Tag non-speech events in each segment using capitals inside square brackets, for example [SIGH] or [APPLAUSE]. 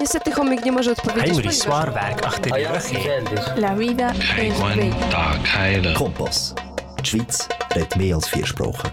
Niestety chomik nie może odpowiedzieć. Achter rug. La vida es breve. Kompas. De Schweiz redt meer als vier sprachen.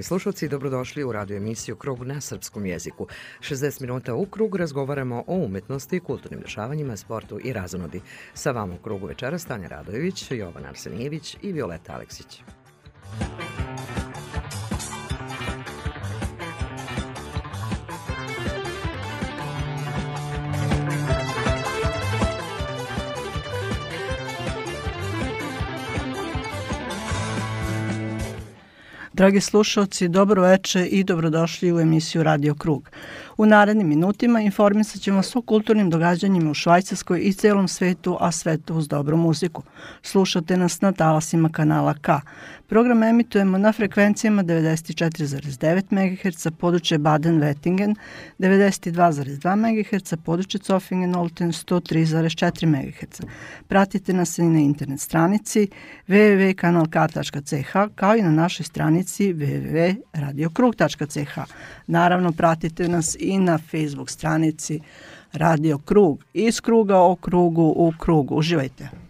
Dragi slušalci, dobrodošli u radio emisiju Krug na srpskom jeziku. 60 minuta u krug razgovaramo o umetnosti, kulturnim dešavanjima, sportu i razonodi. Sa vama u krugu večera Stanja Radojević, Jovan Arsenijević i Violeta Aleksić. Dragi slušalci, dobro veče i dobrodošli u emisiju Radio Krug. U narednim minutima informisat ćemo vas o kulturnim događanjima u Švajcarskoj i celom svetu, a sve to uz dobru muziku. Slušate nas na talasima kanala K. Program emitujemo na frekvencijama 94,9 MHz područje Baden-Wettingen, 92,2 MHz područje Zofingen-Olten, 103,4 MHz. Pratite nas i na internet stranici www.kanalk.ch kao i na našoj stranici www.radiokrug.ch. Naravno, pratite nas i na Facebook stranici Radio Krug. Iz kruga o krugu u krugu. Uživajte!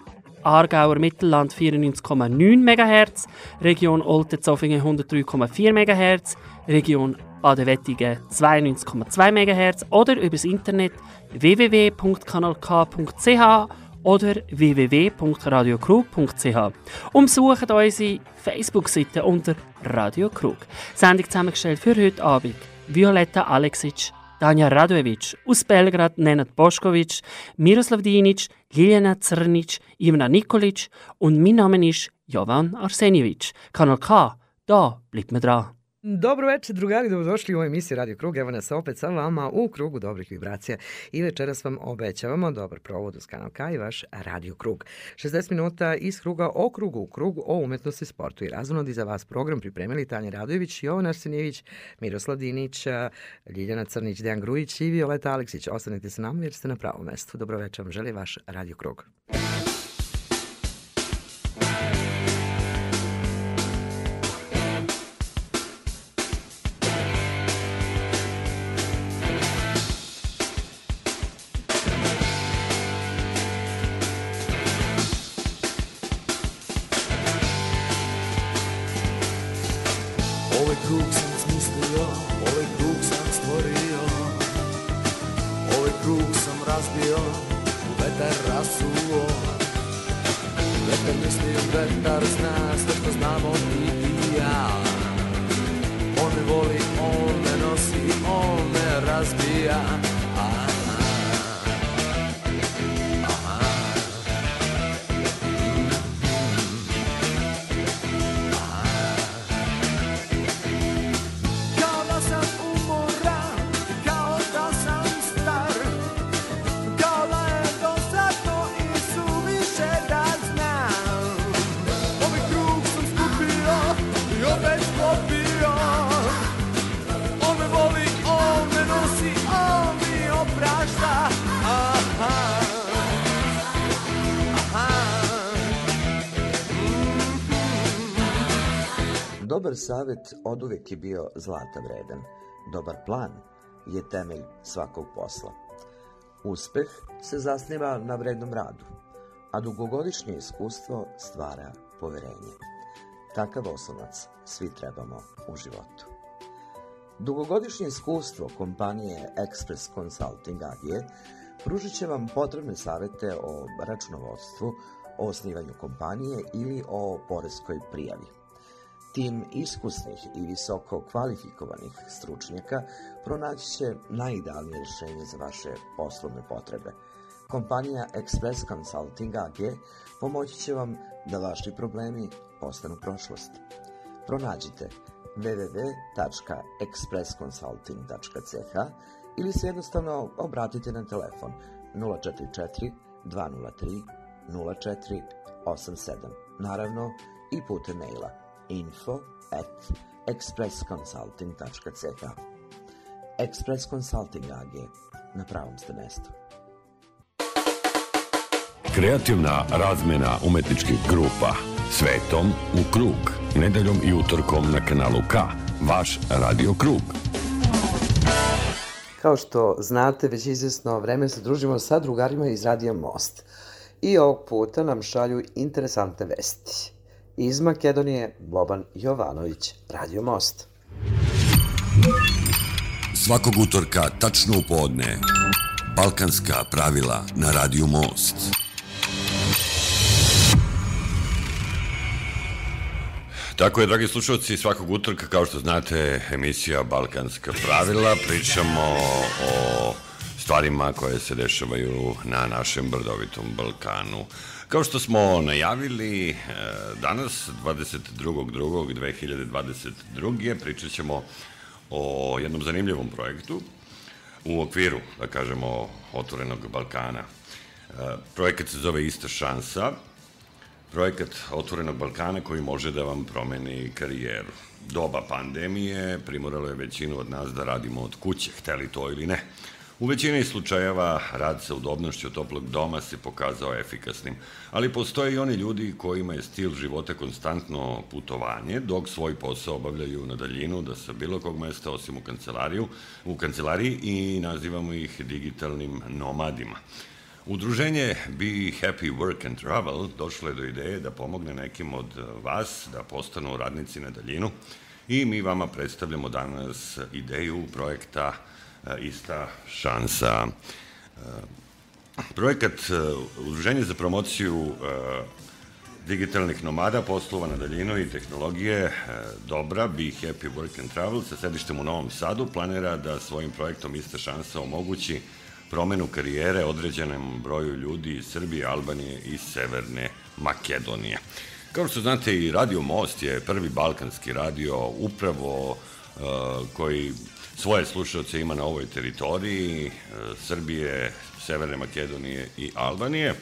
Aargauer Mittelland 94,9 MHz, Region Olten-Zofingen 103,4 MHz, Region Baden-Wettigen 92,2 MHz oder übers Internet www.kanalk.ch oder www.radiokrug.ch. Umsucht unsere Facebook-Seite unter Radio Krug. Sendung zusammengestellt für heute Abend. Violetta Aleksic, Tanja Radojević, uz Belgrad Nenad Bošković, Miroslav Dinić, Ljiljana Crnić, Ivna Nikolić und mein Name ist Jovan Arsenjević. Kanal K, da bleibt mir dran. Dobro večer, drugari, dobrodošli u emisiju Radio Krug. Evo nas opet sa vama u krugu dobrih vibracija. I večeras vam obećavamo dobar provod uz kanal K i vaš Radio Krug. 60 minuta iz kruga o krugu u krugu o umetnosti, sportu i razonodi za vas program pripremili Tanja Radojević, Jovan Arsenjević, Miroslav Dinić, Ljiljana Crnić, Dejan Grujić i Violeta Aleksić. Ostanite sa nama jer ste na pravom mestu. Dobro večer vam želi vaš Radio Krug. Vetar misli, vetar zna, sve što znamo ti i ja. On me voli, on me nosi, on me razbija Aha, Dobar savjet oduvek je bio zlata vredan. Dobar plan je temelj svakog posla. Uspeh se zasniva na vrednom radu, a dugogodišnje iskustvo stvara poverenje. Takav oslonac svi trebamo u životu. Dugogodišnje iskustvo kompanije Express Consulting AG Pružit će vam potrebne savete o računovodstvu, o osnivanju kompanije ili o poreskoj prijavi. Tim iskusnih i visoko kvalifikovanih stručnjaka pronaći će najidealnije rješenje za vaše poslovne potrebe. Kompanija Express Consulting AG pomoći će vam da vaši problemi postanu prošlost. Pronađite www.expressconsulting.ch ili se jednostavno obratite na telefon 044 203 0487. Naravno i putem maila info at expressconsulting.ch Express Consulting AG na pravom ste mestu. Kreativna razmena umetničkih grupa Svetom u krug. Nedeljom i utorkom na kanalu K. Vaš Radio Krug. Kao što znate, već izvjesno vreme se družimo sa drugarima iz Radija Most. I ovog puta nam šalju interesantne vesti. Iz Makedonije Boban Jovanović, Radio Most. Svakog utorka, tačno u podne, Balkanska pravila na Radio Most. Tako je, dragi slušalci, svakog utorka, kao što znate, emisija Balkanska pravila. Pričamo o stvarima koje se dešavaju na našem brdovitom Balkanu. Kao što smo najavili, e, danas, 22.2.2022. pričat ćemo o jednom zanimljivom projektu u okviru, da kažemo, Otvorenog Balkana. E, projekat se zove Ista šansa, projekat Otvorenog Balkana koji može da vam promeni karijeru. Doba pandemije primoralo je većinu od nas da radimo od kuće, hteli to ili ne. U većini slučajeva rad sa udobnošću toplog doma se pokazao efikasnim, ali postoje i oni ljudi kojima je stil života konstantno putovanje, dok svoj posao obavljaju na daljinu da sa bilo kog mesta osim u kancelariju, u kancelariji i nazivamo ih digitalnim nomadima. Udruženje Be Happy Work and Travel došlo je do ideje da pomogne nekim od vas da postanu radnici na daljinu i mi vama predstavljamo danas ideju projekta ista šansa. E, projekat e, Udruženje za promociju digitalnih nomada, poslova na daljinu i tehnologije Dobra, Be Happy Work and Travel sa sedištem u Novom Sadu planira da svojim projektom Ista šansa omogući promenu karijere određenom broju ljudi iz Srbije, Albanije i Severne Makedonije. Kao što znate i Radio Most je prvi balkanski radio upravo uh, koji svoje slušalce ima na ovoj teritoriji, e, Srbije, Severne Makedonije i Albanije.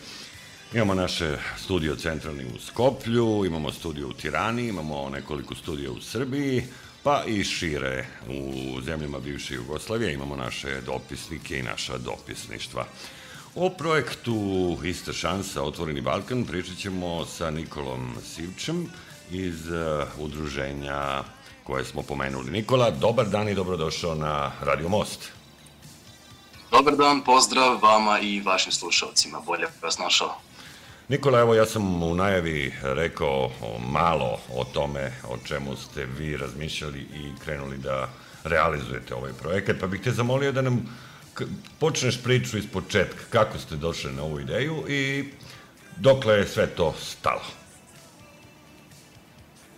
Imamo naše studio centralni u Skoplju, imamo studio u Tirani, imamo nekoliko studija u Srbiji, pa i šire u zemljama bivše Jugoslavije imamo naše dopisnike i naša dopisništva. O projektu Ista šansa Otvoreni Balkan pričat ćemo sa Nikolom Sivčem iz uh, udruženja koje smo pomenuli. Nikola, dobar dan i dobrodošao na Radio Most. Dobar dan, pozdrav vama i vašim slušalcima. Bolje vas našao. Nikola, evo ja sam u najavi rekao malo o tome o čemu ste vi razmišljali i krenuli da realizujete ovaj projekat, pa bih te zamolio da nam počneš priču iz početka, kako ste došli na ovu ideju i dokle je sve to stalo.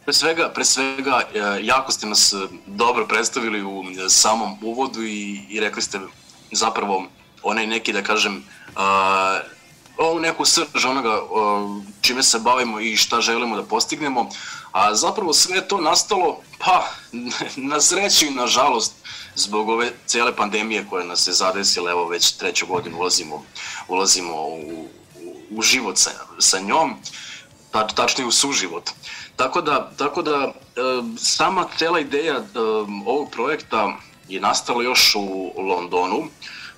Pre svega, pre svega, e, jako ste nas e, dobro predstavili u e, samom uvodu i, i rekli ste zapravo onaj neki, da kažem, a, ovu neku srž onoga čime se bavimo i šta želimo da postignemo, a zapravo sve to nastalo, pa, [LAUGHS] na sreću i na žalost, zbog ove cele pandemije koja nas je zadesila, evo već treću godinu ulazimo, ulazimo u, u, u život sa, sa njom, tačnije u suživot. Tako da, tako da e, sama cela ideja e, ovog projekta je nastala još u Londonu,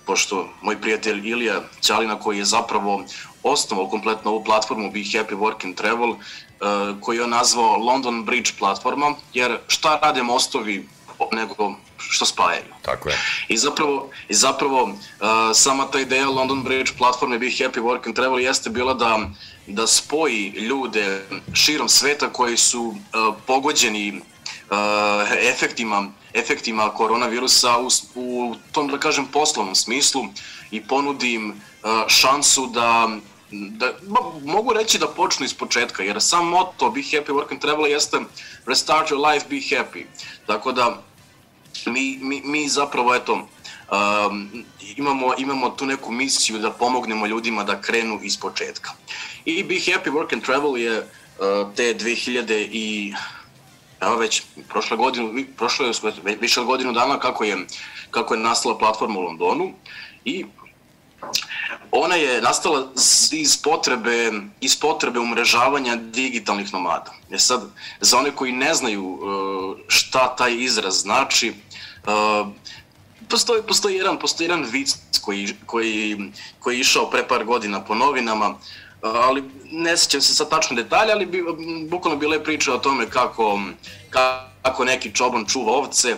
pošto moj prijatelj Ilija Ćalina koji je zapravo osnovao kompletno ovu platformu Be Happy Work and Travel, e, koji je nazvao London Bridge platforma, jer šta rade mostovi nego što spajaju. Tako je. I zapravo, i zapravo uh, sama ta ideja London Bridge platforme Be Happy Work and Travel jeste bila da da spoji ljude širom sveta koji su uh, pogođeni uh, efektima, efektima koronavirusa u, u tom, da kažem, poslovnom smislu i ponudi im šansu da da, mogu reći da počnu iz početka, jer sam moto Be Happy Work and Travel jeste Restart your life, be happy. Tako da mi, mi, mi zapravo, eto, um, imamo, imamo tu neku misiju da pomognemo ljudima da krenu iz početka. I Be Happy Work and Travel je uh, te 2000 i evo već prošle godinu, prošle je više od godinu dana kako je, kako je nastala platforma u Londonu i ona je nastala iz potrebe, iz potrebe umrežavanja digitalnih nomada. E sad, za one koji ne znaju šta taj izraz znači, postoji, postoji, jedan, postoji jedan vic koji, koji, koji je išao pre par godina po novinama, ali ne sećam se sa tačno detalja, ali bi, bukvalno bile priče o tome kako, kako neki čoban čuva ovce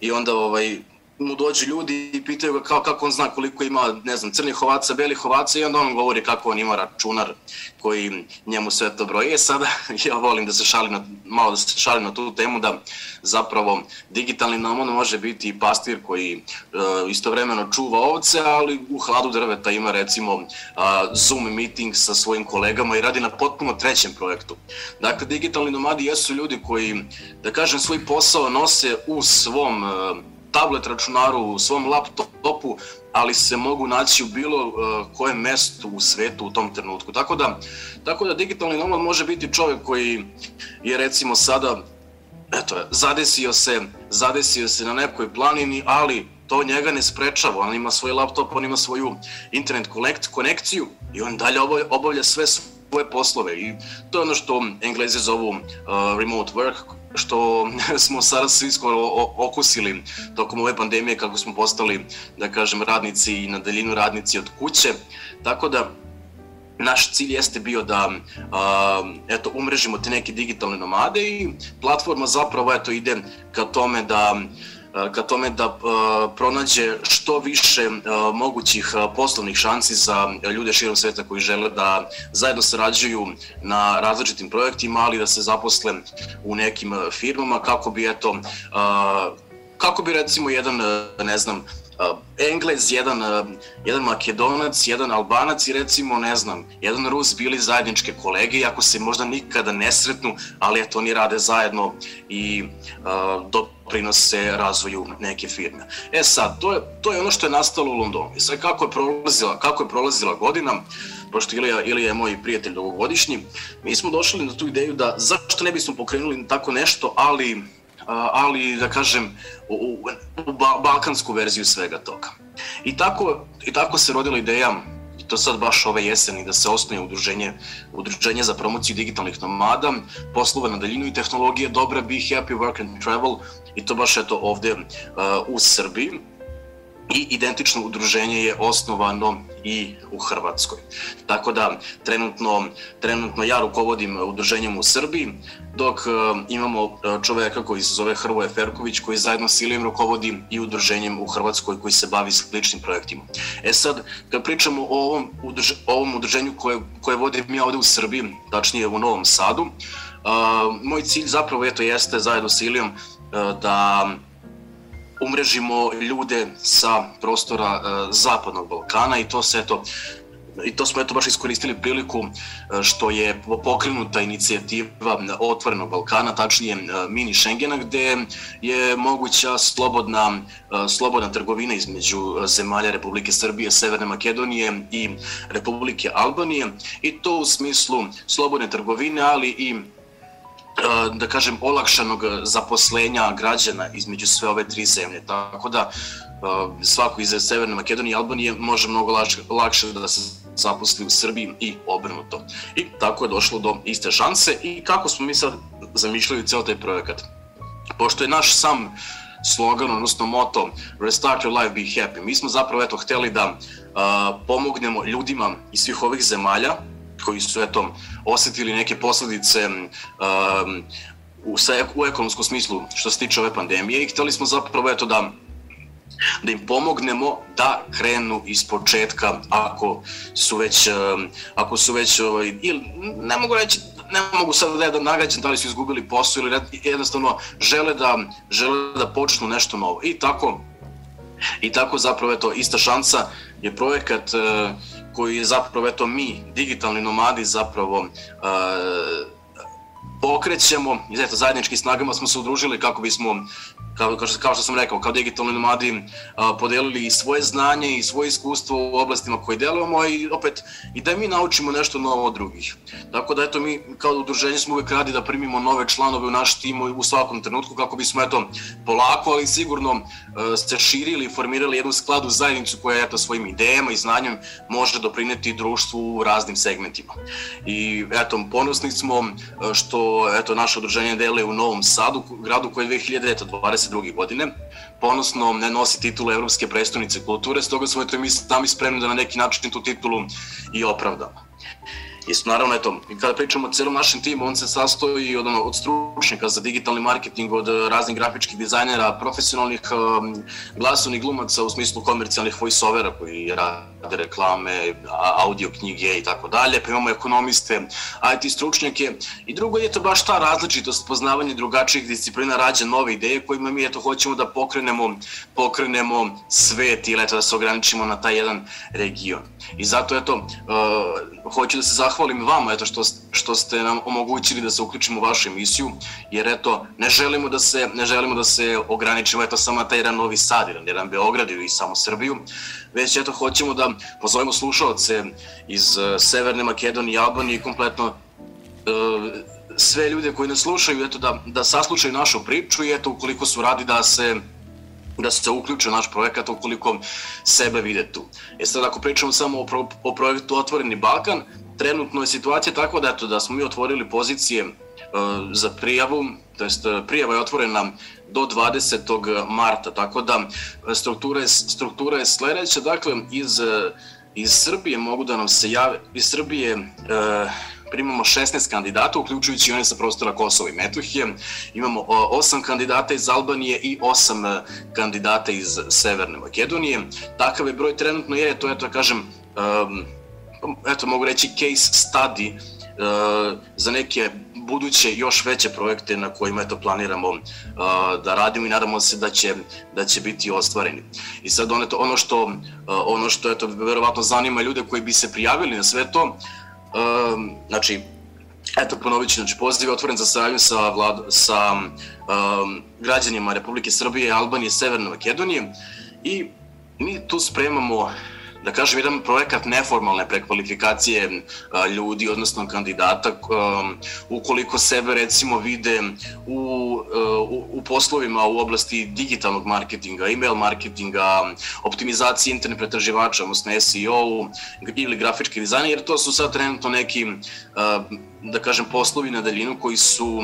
i onda ovaj, mu dođu ljudi i pitaju ga kao, kako on zna koliko ima, ne znam, crnih ovaca, belih ovaca i onda on govori kako on ima računar koji njemu sve to broje. E sada, [LAUGHS] ja volim da se šalim na, malo da se šalim na tu temu da zapravo digitalni nomad može biti i pastir koji uh, istovremeno čuva ovce, ali u hladu drveta ima recimo uh, Zoom meeting sa svojim kolegama i radi na potpuno trećem projektu. Dakle, digitalni nomadi jesu ljudi koji, da kažem, svoj posao nose u svom uh, tablet računaru, u svom laptopu, ali se mogu naći u bilo uh, kojem mestu u svetu u tom trenutku. Tako da, tako da digitalni nomad može biti čovjek koji je recimo sada eto, zadesio se, zadesio se na nekoj planini, ali to njega ne sprečava, on ima svoj laptop, on ima svoju internet konekciju i on dalje obavlja sve svoje poslove i to je ono što englezi zovu uh, remote work, što [LAUGHS] smo sada svi skoro okusili tokom ove pandemije kako smo postali, da kažem, radnici i na daljinu radnici od kuće. Tako da naš cilj jeste bio da a, eto umrežimo te neke digitalne nomade i platforma zapravo eto ide ka tome da ka tome da pronađe što više mogućih poslovnih šansi za ljude širom sveta koji žele da zajedno sarađuju na različitim projektima, ali da se zaposle u nekim firmama kako bi eto kako bi recimo jedan ne znam Englez, jedan, jedan Makedonac, jedan Albanac i recimo, ne znam, jedan Rus bili zajedničke kolege, iako se možda nikada ne sretnu, ali eto, oni rade zajedno i uh, doprinose razvoju neke firme. E sad, to je, to je ono što je nastalo u Londonu. I sad kako je prolazila, kako je prolazila godina, pošto Ilija, Ilija je moj prijatelj dugogodišnji, mi smo došli na tu ideju da zašto ne bismo pokrenuli tako nešto, ali ali da kažem u, u balkansku verziju svega toga. I tako, i tako se rodila ideja i to sad baš ove jeseni da se osnuje udruženje, udruženje za promociju digitalnih nomada, poslova na daljinu i tehnologije dobra Be Happy Work and Travel i to baš eto ovde uh, u Srbiji i identično udruženje je osnovano i u Hrvatskoj. Tako da trenutno, trenutno ja rukovodim udruženjem u Srbiji, dok uh, imamo e, čoveka koji se zove Hrvoje Ferković koji zajedno s Ilijem rukovodi i udruženjem u Hrvatskoj koji se bavi sličnim projektima. E sad, kad pričamo o ovom, udruž, ovom udruženju koje, koje vodim ja ovde u Srbiji, tačnije u Novom Sadu, uh, moj cilj zapravo eto jeste zajedno s Ilijom uh, da umrežimo ljude sa prostora uh, Zapadnog Balkana i to se eto i to smo eto baš iskoristili priliku e, što je pokrenuta inicijativa Otvorenog Balkana, tačnije e, mini Schengena, gde je moguća slobodna, slobodna trgovina između zemalja Republike Srbije, Severne Makedonije i Republike Albanije i to u smislu slobodne trgovine, ali i da kažem, olakšanog zaposlenja građana između sve ove tri zemlje. Tako da svako iz Severne Makedonije i Albanije može mnogo lakše da se zaposli u Srbiji i obrnuto. I tako je došlo do iste šanse i kako smo mi sad zamišljali ceo taj projekat. Pošto je naš sam slogan, odnosno moto Restart your life, be happy. Mi smo zapravo eto hteli da uh, pomognemo ljudima iz svih ovih zemalja koji su eto osetili neke posledice um, u, u ekonomskom smislu što se tiče ove pandemije i hteli smo zapravo eto da da im pomognemo da krenu iz početka ako su već ako su već ovaj, ili ne mogu reći ne mogu sad da je da nagađam da li su izgubili posao ili jednostavno žele da, žele da počnu nešto novo. I tako, i tako zapravo je to ista šansa je projekat uh, koji je zapravo eto mi, digitalni nomadi zapravo uh, pokrećemo i eto zajednički snagama smo se udružili kako bismo kao, kao, što, kao što sam rekao, kao digitalni nomadi a, podelili i svoje znanje i svoje iskustvo u oblastima koje delujemo i opet i da mi naučimo nešto novo od drugih. Tako da eto mi kao udruženje smo uvek radi da primimo nove članove u naš tim u svakom trenutku kako bismo eto polako ali sigurno a, se širili i formirali jednu skladu zajednicu koja eto svojim idejama i znanjem može doprineti društvu u raznim segmentima. I eto ponosni smo što eto naše udruženje deluje u Novom Sadu, gradu koji je 2020 2022. godine. Ponosno ne nosi titulu Evropske predstavnice kulture, stoga smo eto mi sami spremni da na neki način tu titulu i opravdamo. I naravno, eto, kada pričamo o celom našem timu, on se sastoji od, od stručnjaka za digitalni marketing, od raznih grafičkih dizajnera, profesionalnih um, glasovnih glumaca u smislu komercijalnih voiceovera koji rade reklame, audio knjige i tako dalje, pa imamo ekonomiste, IT stručnjake i drugo je to baš ta različitost, poznavanje drugačijih disciplina, rađa nove ideje kojima mi eto hoćemo da pokrenemo, pokrenemo svet ili eto da se ograničimo na taj jedan region. I zato eto, uh, hoću da se zahvalim vama eto što, što ste nam omogućili da se uključimo u vašu emisiju, jer eto, ne želimo da se, ne želimo da se ograničimo eto samo taj jedan Novi Sad, jedan, jedan Beograd ili samo Srbiju, već eto hoćemo da pozovemo slušalce iz uh, Severne Makedonije i Albanije i kompletno uh, sve ljude koji nas slušaju, eto da, da saslušaju našu priču i eto ukoliko su radi da se da se uključe u naš projekat ukoliko sebe vide tu. E sad ako pričamo samo o, pro, o projektu Otvoreni Balkan, trenutno je situacija tako da, eto, da smo mi otvorili pozicije uh, za prijavu, to jest uh, prijava je otvorena do 20. marta, tako da struktura je, struktura je sledeća, dakle iz, iz Srbije mogu da nam se jave, iz Srbije uh, primamo 16 kandidata, uključujući one sa prostora Kosova i Metohije. Imamo 8 kandidata iz Albanije i 8 kandidata iz Severne Makedonije. Takav je broj trenutno je, to je to da kažem, um, eto mogu reći case study uh, za neke buduće još veće projekte na kojima eto planiramo uh, da radimo i nadamo se da će da će biti ostvareni. I sad ono, ono što uh, ono što eto verovatno zanima ljude koji bi se prijavili na sve to, Um, znači, eto ponovit ću, znači poziv je otvoren za saradnju sa, vlad, sa um, građanima Republike Srbije, Albanije, Severne Makedonije i mi tu spremamo da kažem, jedan projekat neformalne prekvalifikacije a, ljudi, odnosno kandidata, a, ukoliko sebe recimo vide u, u, u poslovima u oblasti digitalnog marketinga, email marketinga, optimizacije internet pretraživača, odnosno SEO ili grafički dizajn, jer to su sad trenutno neki, da kažem, poslovi na daljinu koji su,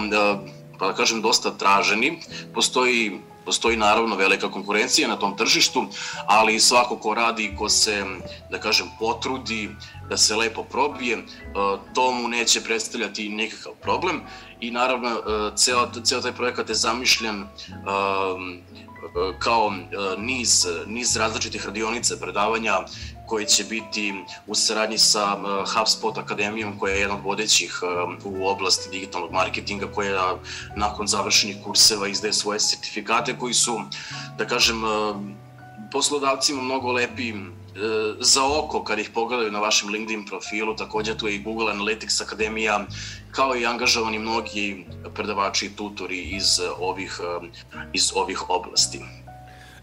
pa da kažem, dosta traženi. Postoji Postoji naravno velika konkurencija na tom tržištu, ali svako ko radi, ko se, da kažem, potrudi, da se lepo probije, e, to mu neće predstavljati nikakav problem. I naravno e, ceo, ceo taj projekat je zamišljen e, kao niz, niz različitih radionica, predavanja koji će biti u saradnji sa HubSpot akademijom koja je jedna od vodećih u oblasti digitalnog marketinga koja nakon završenih kurseva izdaje svoje sertifikate koji su, da kažem, poslodavcima mnogo lepi za oko kad ih pogledaju na vašem LinkedIn profilu, takođe tu je i Google Analytics Akademija, kao i angažovani mnogi predavači i tutori iz ovih, iz ovih oblasti.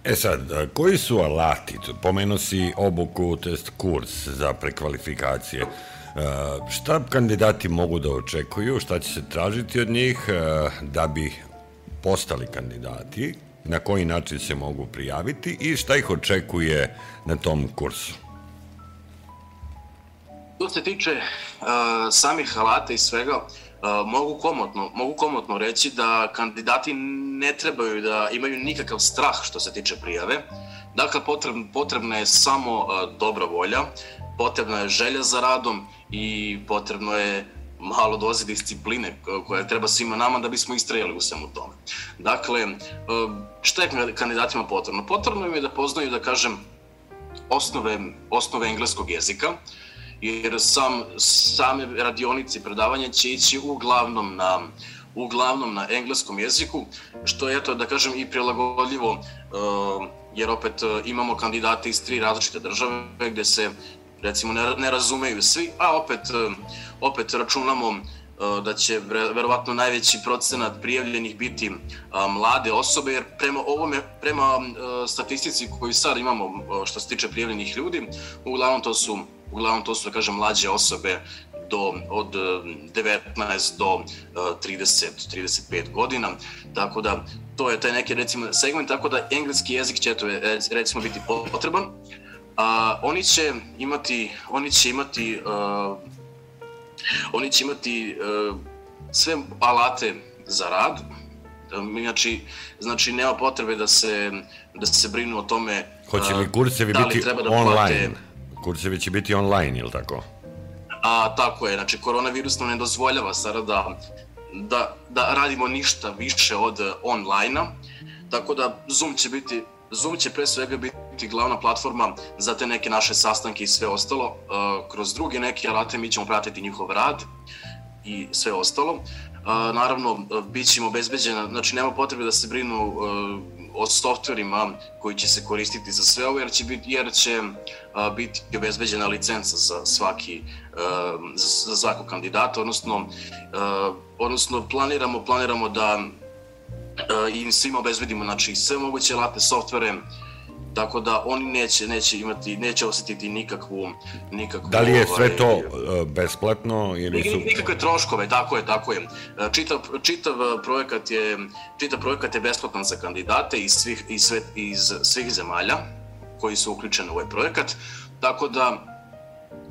E sad, koji su alati? Pomenuo si obuku, to jest kurs za prekvalifikacije. Šta kandidati mogu da očekuju, šta će se tražiti od njih da bi postali kandidati, na koji način se mogu prijaviti i šta ih očekuje na tom kursu? Što se tiče uh, samih alata i svega, mogu komotno, mogu komotno reći da kandidati ne trebaju da imaju nikakav strah što se tiče prijave. Dakle, potrebna, potrebna je samo uh, dobra volja, potrebna je želja za radom i potrebno je malo doze discipline koja treba svima nama da bismo istrajali u svemu tome. Dakle, šta je kandidatima potrebno? Potrebno im je da poznaju, da kažem, osnove, osnove engleskog jezika jer sam, same radionice predavanja će ići uglavnom na uglavnom na engleskom jeziku, što je to da kažem i prilagodljivo uh, jer opet uh, imamo kandidate iz tri različite države gde se recimo ne, ne razumeju svi, a opet uh, opet računamo da će verovatno najveći procenat prijavljenih biti mlade osobe, jer prema ovome, prema statistici koju sad imamo što se tiče prijavljenih ljudi, uglavnom to su uglavnom to su, da kažem, mlađe osobe do, od 19 do 30, 35 godina, tako da to je taj neki recimo segment, tako da engleski jezik će to recimo biti potreban. A, oni će imati, oni će imati uh, oni će imati uh, sve alate za rad, znači, znači nema potrebe da se, da se brinu o tome Hoće li kursevi da li biti treba da online? Plate... Kursevi će biti online, ili tako? A, tako je, znači koronavirus nam ne dozvoljava sada da, da, da radimo ništa više od online-a, tako da Zoom će biti Zoom će pre svega biti glavna platforma za te neke naše sastanke i sve ostalo. Uh, kroz druge neke alate mi ćemo pratiti njihov rad i sve ostalo. Uh, naravno, bit ćemo obezbeđena, znači nema potrebe da se brinu o softverima koji će se koristiti za sve ovo, jer će, biti, jer će biti obezbeđena licenca za svaki za svakog kandidata, odnosno, odnosno planiramo, planiramo da im svima obezbedimo znači, sve moguće alate, softvere, tako da oni neće neće imati neće osetiti nikakvu nikakvu Da li je sve ovaj, to uh, besplatno ili su nikakve troškove, tako je, tako je. E, čitav čitav projekat je čitav projekat je besplatan za kandidate iz svih iz sve iz svih zemalja koji su uključeni u ovaj projekat. Tako da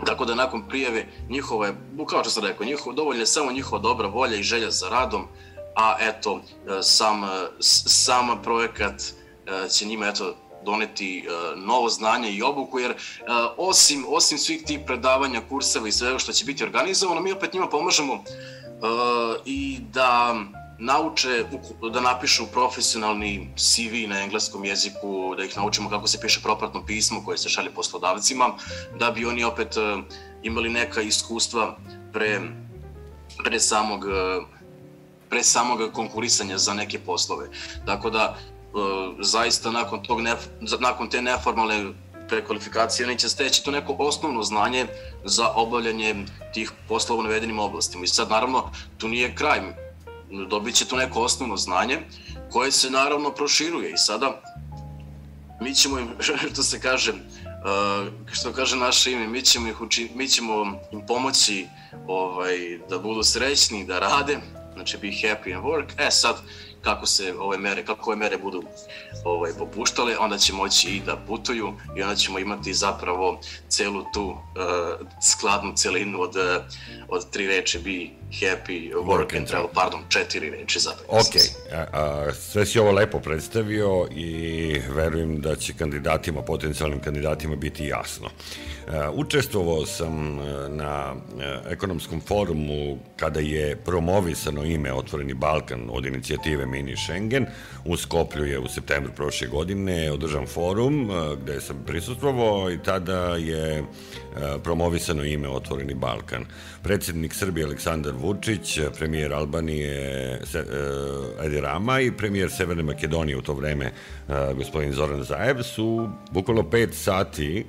Tako da nakon prijave njihove, kao što sam rekao, njihovo, dovoljno je samo njihova dobra volja i želja za radom, a eto, e, sam, sam projekat će njima eto, doneti uh, novo znanje i obuku, jer uh, osim, osim svih tih predavanja, kurseva i svega što će biti organizovano, mi opet njima pomažemo uh, i da nauče, da napišu profesionalni CV na engleskom jeziku, da ih naučimo kako se piše propratno pismo koje se šalje poslodavcima, da bi oni opet imali neka iskustva pre, pre samog pre samog konkurisanja za neke poslove. Tako da E, zaista nakon, tog nef, nakon te neformalne prekvalifikacije oni će steći to neko osnovno znanje za obavljanje tih poslova u navedenim oblastima. I sad naravno tu nije kraj, dobit će to neko osnovno znanje koje se naravno proširuje i sada mi ćemo im, [LAUGHS] što se kaže, Uh, što kaže naše ime, mi ćemo, ih uči, mi ćemo im pomoći ovaj, da budu srećni, da rade, znači be happy and work. E sad, kako se ove mere, kako ove mere budu ovaj, popuštale, onda će moći i da putuju i onda ćemo imati zapravo celu tu uh, skladnu celinu od, od tri reči be happy, work, and travel, pardon, četiri reči zapravo. Ok, a, a, sve si ovo lepo predstavio i verujem da će kandidatima, potencijalnim kandidatima biti jasno. E, učestvovao sam e, na e, ekonomskom forumu kada je promovisano ime Otvoreni Balkan od inicijative Mini Schengen. U Skoplju je u septembru prošle godine održan forum gde sam prisustvovao i tada je promovisano ime Otvoreni Balkan. Predsednik Srbije Aleksandar Vučić, premijer Albanije Edi Rama i premijer Severne Makedonije u to vreme gospodin Zoran Zaev su bukvalno pet sati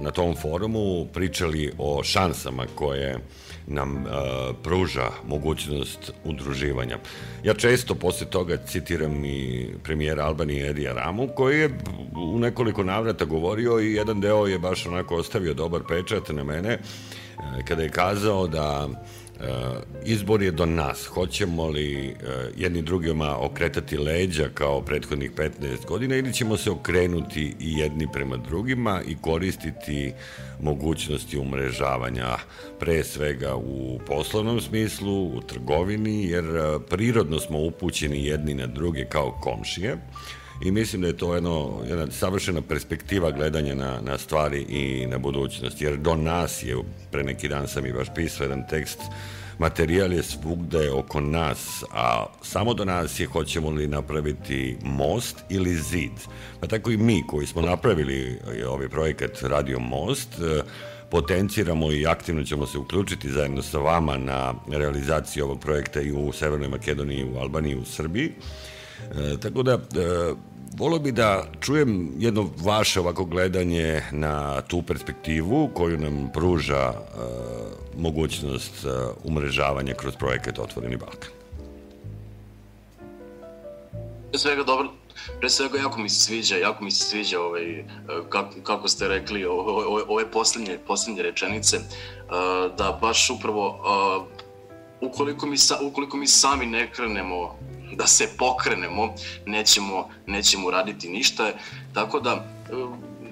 na tom forumu pričali o šansama koje nam uh, pruža mogućnost udruživanja. Ja često posle toga citiram i premijera Albanije Edija Ramu, koji je u nekoliko navrata govorio i jedan deo je baš onako ostavio dobar pečat na mene, uh, kada je kazao da E, izbor je do nas. Hoćemo li e, jedni drugima okretati leđa kao prethodnih 15 godina ili ćemo se okrenuti i jedni prema drugima i koristiti mogućnosti umrežavanja pre svega u poslovnom smislu, u trgovini, jer e, prirodno smo upućeni jedni na druge kao komšije i mislim da je to jedno, jedna savršena perspektiva gledanja na, na stvari i na budućnost, jer do nas je, pre neki dan sam i baš pisao jedan tekst, materijal je svugde oko nas, a samo do nas je hoćemo li napraviti most ili zid. Pa tako i mi koji smo napravili ovaj projekat Radio Most, potenciramo i aktivno ćemo se uključiti zajedno sa vama na realizaciji ovog projekta i u Severnoj Makedoniji, u Albaniji u Srbiji. E, tako da, e, volio bi da čujem jedno vaše ovako gledanje na tu perspektivu koju nam pruža e, mogućnost umrežavanja kroz projekat Otvoreni Balkan. Pre svega dobro, pre svega jako mi se sviđa, jako mi se sviđa ovaj, kako, kako ste rekli ove, ove poslednje, poslednje rečenice, da baš upravo ukoliko mi, sa, ukoliko mi sami ne krenemo da se pokrenemo, nećemo, nećemo raditi ništa, tako da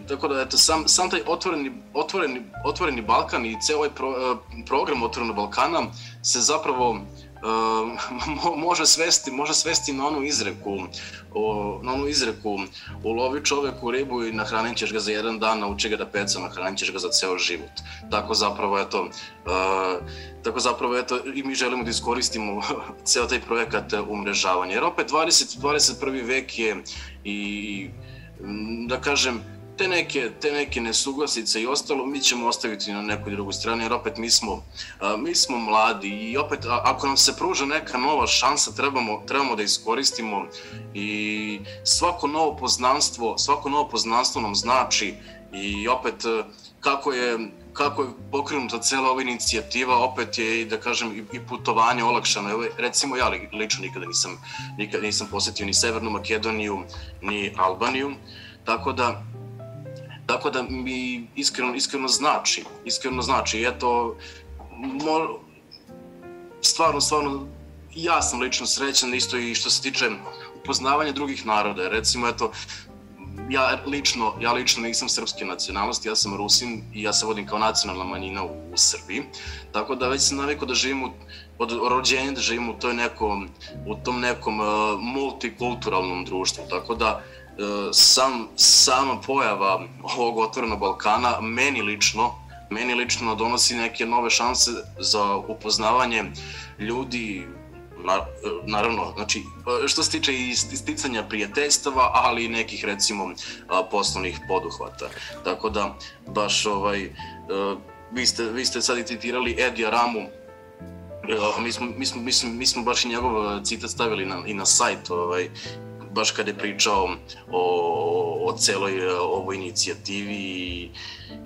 tako da eto sam sam taj otvoreni otvoreni otvoreni Balkan i ceo ovaj pro, program otvorenog Balkana se zapravo uh, [LAUGHS] može svesti, može svesti na onu izreku, o, na onu izreku, ulovi čoveku ribu i nahranit ćeš ga za jedan dan, nauči ga da peca, nahranit ćeš ga za ceo život. Tako zapravo, eto, uh, tako zapravo, eto, i mi želimo da iskoristimo [LAUGHS] ceo taj projekat umrežavanja. Jer opet 20, 21. vek je i, da kažem, te neke, te neke nesuglasice i ostalo mi ćemo ostaviti na nekoj drugoj strani, jer opet mi smo, mi smo mladi i opet ako nam se pruža neka nova šansa, trebamo, trebamo da iskoristimo i svako novo poznanstvo, svako novo poznanstvo nam znači i opet kako je kako je pokrenuta cela ova inicijativa, opet je i da kažem i putovanje olakšano. Evo, recimo ja lično nikada nisam nikada nisam posetio ni Severnu Makedoniju, ni Albaniju, tako da Tako da mi iskreno, iskreno znači, iskreno znači, eto, mo, stvarno, stvarno, ja sam lično srećan isto i što se tiče upoznavanja drugih naroda. Recimo, eto, ja lično, ja lično nisam srpske nacionalnosti, ja sam Rusin i ja se vodim kao nacionalna manjina u, u Srbiji. Tako da već sam navikao da živim u, od rođenja da živim u, toj nekom, u tom nekom uh, multikulturalnom društvu. Tako da sam, sama pojava ovog otvorenog Balkana meni lično meni lično donosi neke nove šanse za upoznavanje ljudi na, naravno, znači, što se tiče i sticanja prijateljstava, ali i nekih, recimo, poslovnih poduhvata. Tako da, baš, ovaj, e, vi ste, vi ste sad i citirali Edija Ramu, e, mi smo, mi smo, mi smo, mi smo baš i njegov citat stavili na, i na sajt, ovaj, baš kada je pričao o, o celoj e, ovoj inicijativi i,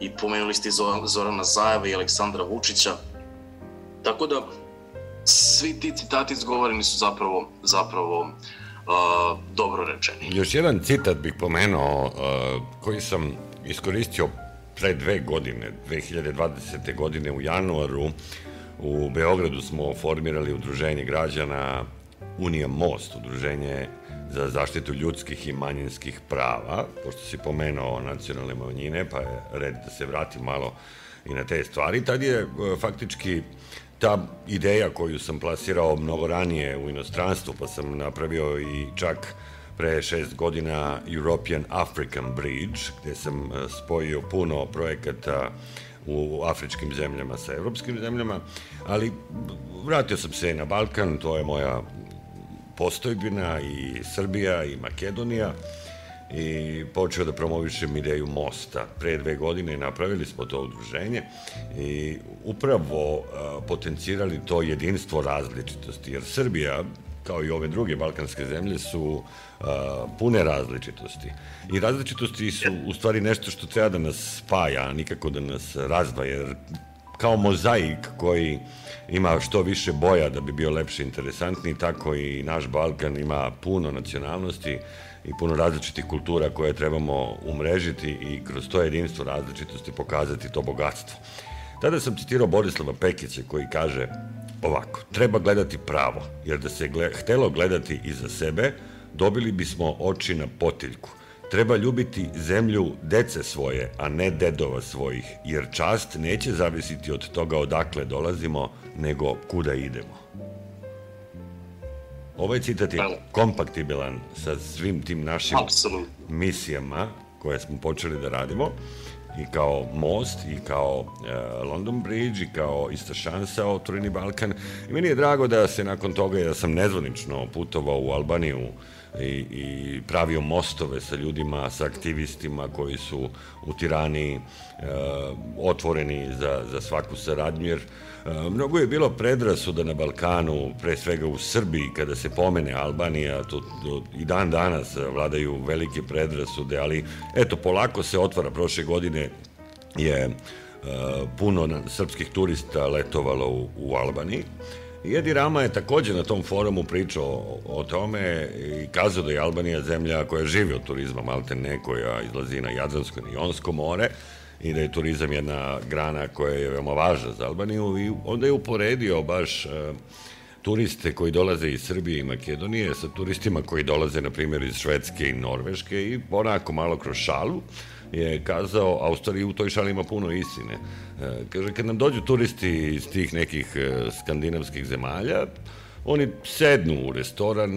i pomenuli ste Zorana Zajeva i Aleksandra Vučića. Tako da, svi ti citati izgovoreni su zapravo, zapravo uh, dobro rečeni. Još jedan citat bih pomenuo uh, koji sam iskoristio pre dve godine, 2020. godine u januaru, u Beogradu smo formirali udruženje građana Unija Most, udruženje za zaštitu ljudskih i manjinskih prava, pošto si pomenuo nacionalne manjine, pa je red da se vratim malo i na te stvari. Tad je e, faktički ta ideja koju sam plasirao mnogo ranije u inostranstvu, pa sam napravio i čak pre šest godina European African Bridge, gde sam e, spojio puno projekata u afričkim zemljama sa evropskim zemljama, ali vratio sam se na Balkan, to je moja postojbina i Srbija i Makedonija i počeo da promovišem ideju mosta. Pre dve godine napravili smo to udruženje i upravo potencirali to jedinstvo različitosti, jer Srbija kao i ove druge balkanske zemlje su a, pune različitosti. I različitosti su u stvari nešto što treba da nas spaja, a nikako da nas razdvaja, jer kao mozaik koji ima što više boja da bi bio lepši interesantniji, tako i naš Balkan ima puno nacionalnosti i puno različitih kultura koje trebamo umrežiti i kroz to jedinstvo različitosti pokazati to bogatstvo. Tada sam citirao Borislava Pekića koji kaže ovako, treba gledati pravo, jer da se gle, htelo gledati iza sebe, dobili bismo oči na potiljku – Treba ljubiti zemlju dece svoje, a ne dedova svojih, jer čast neće zavisiti od toga odakle dolazimo, nego kuda idemo. Ovaj citat je kompaktibilan sa svim tim našim Absolut. misijama koje smo počeli da radimo i kao Most i kao uh, London Bridge i kao ista šansa Otvoreni Balkan i meni je drago da se nakon toga ja sam nezvanično putovao u Albaniju i, i pravio mostove sa ljudima, sa aktivistima koji su u Tirani e, otvoreni za, za svaku saradnju, jer e, mnogo je bilo predrasuda na Balkanu, pre svega u Srbiji, kada se pomene Albanija, to, to i dan danas vladaju velike predrasude, ali eto, polako se otvara. Prošle godine je e, puno srpskih turista letovalo u, u Albaniji. Edi Rama je takođe na tom forumu pričao o, tome i kazao da je Albanija zemlja koja živi od turizma, malte ne, koja izlazi na Jadransko i Jonsko more i da je turizam jedna grana koja je veoma važna za Albaniju. I onda je uporedio baš uh, turiste koji dolaze iz Srbije i Makedonije sa turistima koji dolaze, na primjer, iz Švedske i Norveške i onako malo kroz šalu je kazao, a u stvari u toj šali ima puno istine. E, kaže, kad nam dođu turisti iz tih nekih e, skandinavskih zemalja, oni sednu u restoran,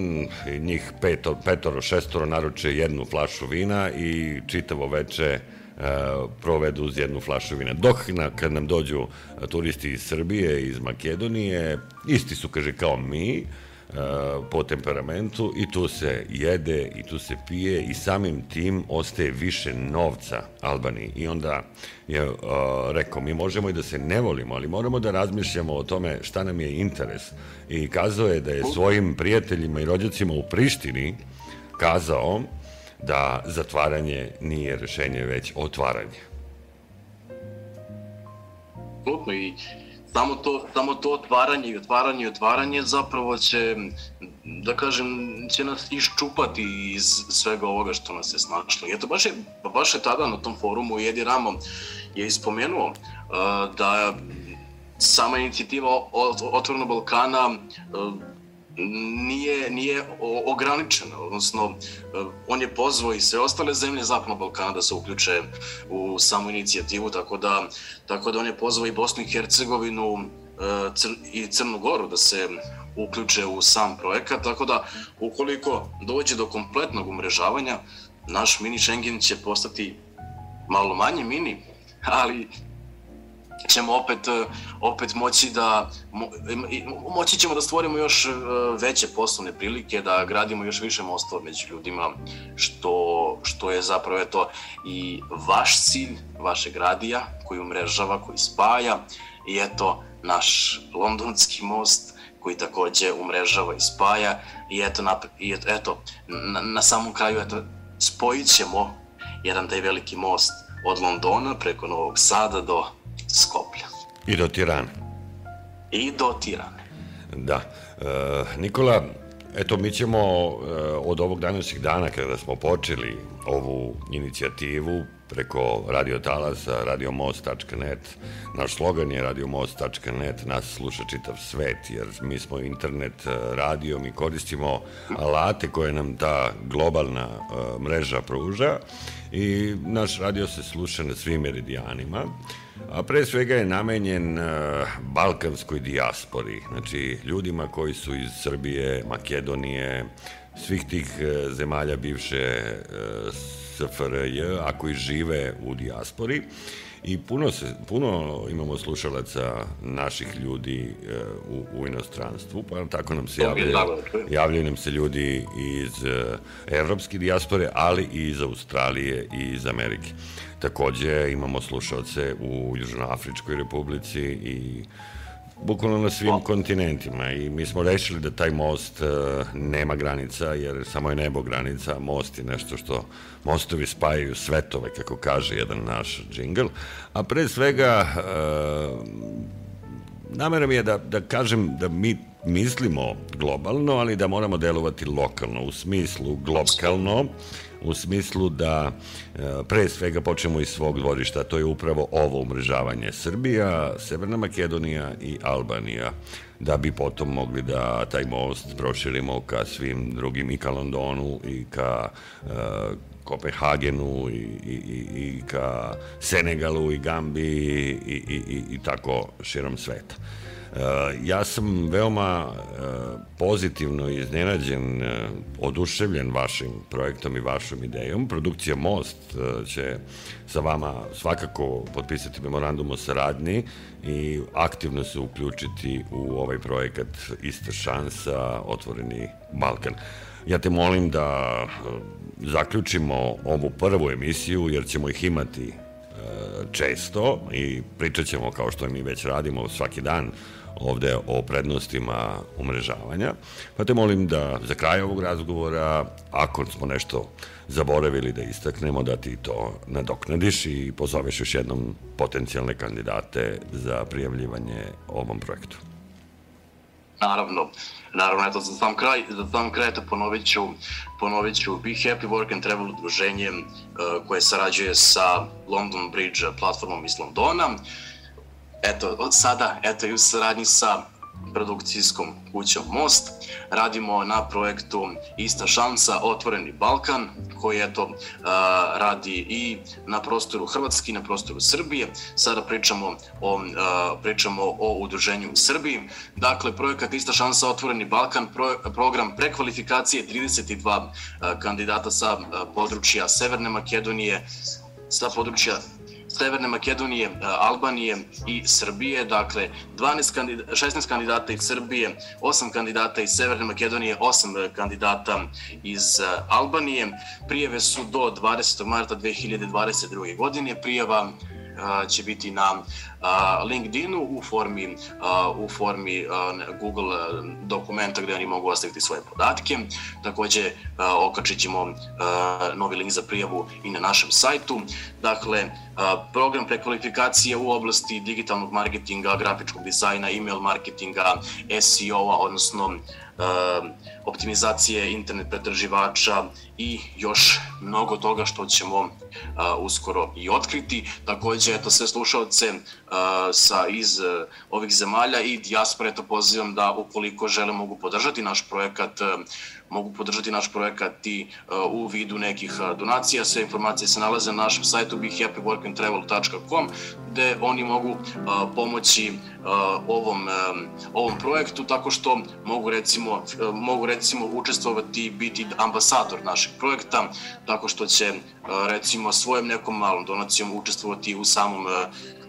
njih peto, petoro, šestoro naruče jednu flašu vina i čitavo veče provedu uz jednu flašu vina. Dok na, kad nam dođu turisti iz Srbije, iz Makedonije, isti su, kaže, kao mi, po temperamentu i tu se jede i tu se pije i samim tim ostaje više novca Albaniji. I onda je uh, rekao, mi možemo i da se ne volimo, ali moramo da razmišljamo o tome šta nam je interes. I kazao je da je svojim prijateljima i rođacima u Prištini kazao da zatvaranje nije rešenje, već otvaranje. Apsolutno i samo to, samo to otvaranje i otvaranje i otvaranje zapravo će, da kažem, će nas iščupati iz svega ovoga što nas je snašlo. I eto, baš je, baš je tada na tom forumu Jedi Ramo je ispomenuo uh, da sama inicijativa Otvoreno Balkana uh, nije, nije ograničena, odnosno eh, on je pozvao i sve ostale zemlje Zapadnog Balkana da se uključe u samu inicijativu, tako da, tako da on je pozvao i Bosnu i Hercegovinu Cr i Crnu Goru da se uključe u sam projekat, tako da ukoliko dođe do kompletnog umrežavanja, naš mini Schengen će postati malo manje mini, ali ćemo opet, e, opet moći da mo, moći ćemo da stvorimo još e, veće poslovne prilike, da gradimo još više mostova među ljudima, što, što je zapravo to i vaš cilj, vašeg radija koji umrežava, koji spaja i eto naš londonski most koji takođe umrežava i spaja i eto, na, i eto na, na samom kraju eto, spojit ćemo jedan taj veliki most od Londona preko Novog Sada do Skoplja. I do Tirane. I do Tirane. Da. E, Nikola, eto, mi ćemo e, od ovog današnjeg dana, kada smo počeli ovu inicijativu preko Radio Talasa, radiomost.net, naš slogan je radiomost.net, nas sluša čitav svet, jer mi smo internet e, radio, mi koristimo alate koje nam ta globalna uh, mreža pruža i naš radio se sluša na svim meridijanima a pre svega je namenjen uh, balkanskoj dijaspori, znači ljudima koji su iz Srbije, Makedonije, svih tih uh, zemalja bivše uh, SFRJ, a koji žive u dijaspori i puno, se, puno imamo slušalaca naših ljudi e, u, u inostranstvu, pa tako nam se javljaju, javljaju nam se ljudi iz e, evropske dijaspore, ali i iz Australije i iz Amerike. Takođe imamo slušalce u Južnoafričkoj republici i bukvalno na svim kontinentima i mi smo rešili da taj most uh, nema granica jer samo je nebo granica, most je nešto što mostovi spajaju svetove, kako kaže jedan naš džingl, a pre svega uh, namera mi je da, da kažem da mi mislimo globalno, ali da moramo delovati lokalno, u smislu globalno, u smislu da e, pre svega počnemo iz svog dvorišta, to je upravo ovo umrežavanje Srbija, Severna Makedonija i Albanija da bi potom mogli da taj most proširimo ka svim drugim i ka Londonu i ka uh, Kopenhagenu i, i, i, i ka Senegalu i Gambiji i, i, i, i tako širom sveta. Ja sam veoma pozitivno iznenađen, oduševljen vašim projektom i vašom idejom. Produkcija Most će sa vama svakako potpisati memorandum o saradnji i aktivno se uključiti u ovaj projekat Ista šansa, Otvoreni Balkan. Ja te molim da zaključimo ovu prvu emisiju, jer ćemo ih imati često i pričat ćemo kao što mi već radimo svaki dan ovde o prednostima umrežavanja. Pa te molim da za kraj ovog razgovora, ako smo nešto zaboravili da istaknemo, da ti to nadoknadiš i pozoveš još jednom potencijalne kandidate za prijavljivanje ovom projektu. Naravno, naravno, eto, za sam kraj, za sam kraj, eto, ponovit ću, ponovit ću Be Happy Work and Travel udruženje uh, koje sarađuje sa London Bridge platformom iz Londona. Eto, od sada, eto, i u saradnji sa produkcijskom kućom Most. Radimo na projektu Ista šansa, Otvoreni Balkan, koji eto radi i na prostoru Hrvatske i na prostoru Srbije. Sada pričamo o, pričamo o udruženju u Srbiji. Dakle, projekat Ista šansa, Otvoreni Balkan, pro, program prekvalifikacije 32 kandidata sa područja Severne Makedonije, sa područja Severne Makedonije, Albanije i Srbije, dakle 12 kandidata, 16 kandidata iz Srbije, 8 kandidata iz Severne Makedonije, 8 kandidata iz Albanije. Prijeve su do 20. marta 2022. godine. Prijava će biti na LinkedInu u formi, u formi Google dokumenta gde oni mogu ostaviti svoje podatke. Takođe, okačit ćemo novi link za prijavu i na našem sajtu. Dakle, program prekvalifikacije u oblasti digitalnog marketinga, grafičkog dizajna, email marketinga, SEO-a, odnosno optimizacije internet pretraživača i još mnogo toga što ćemo uskoro i otkriti. Takođe, eto, sve slušalce sa iz ovih zemalja i dijaspore, to pozivam da ukoliko žele mogu podržati naš projekat, mogu podržati naš projekat i u vidu nekih donacija. Sve informacije se nalaze na našem sajtu behappyworkandtravel.com gde oni mogu pomoći ovom, ovom projektu tako što mogu recimo, mogu recimo učestvovati i biti ambasador našeg projekta tako što će recimo svojom nekom malom donacijom učestvovati u samom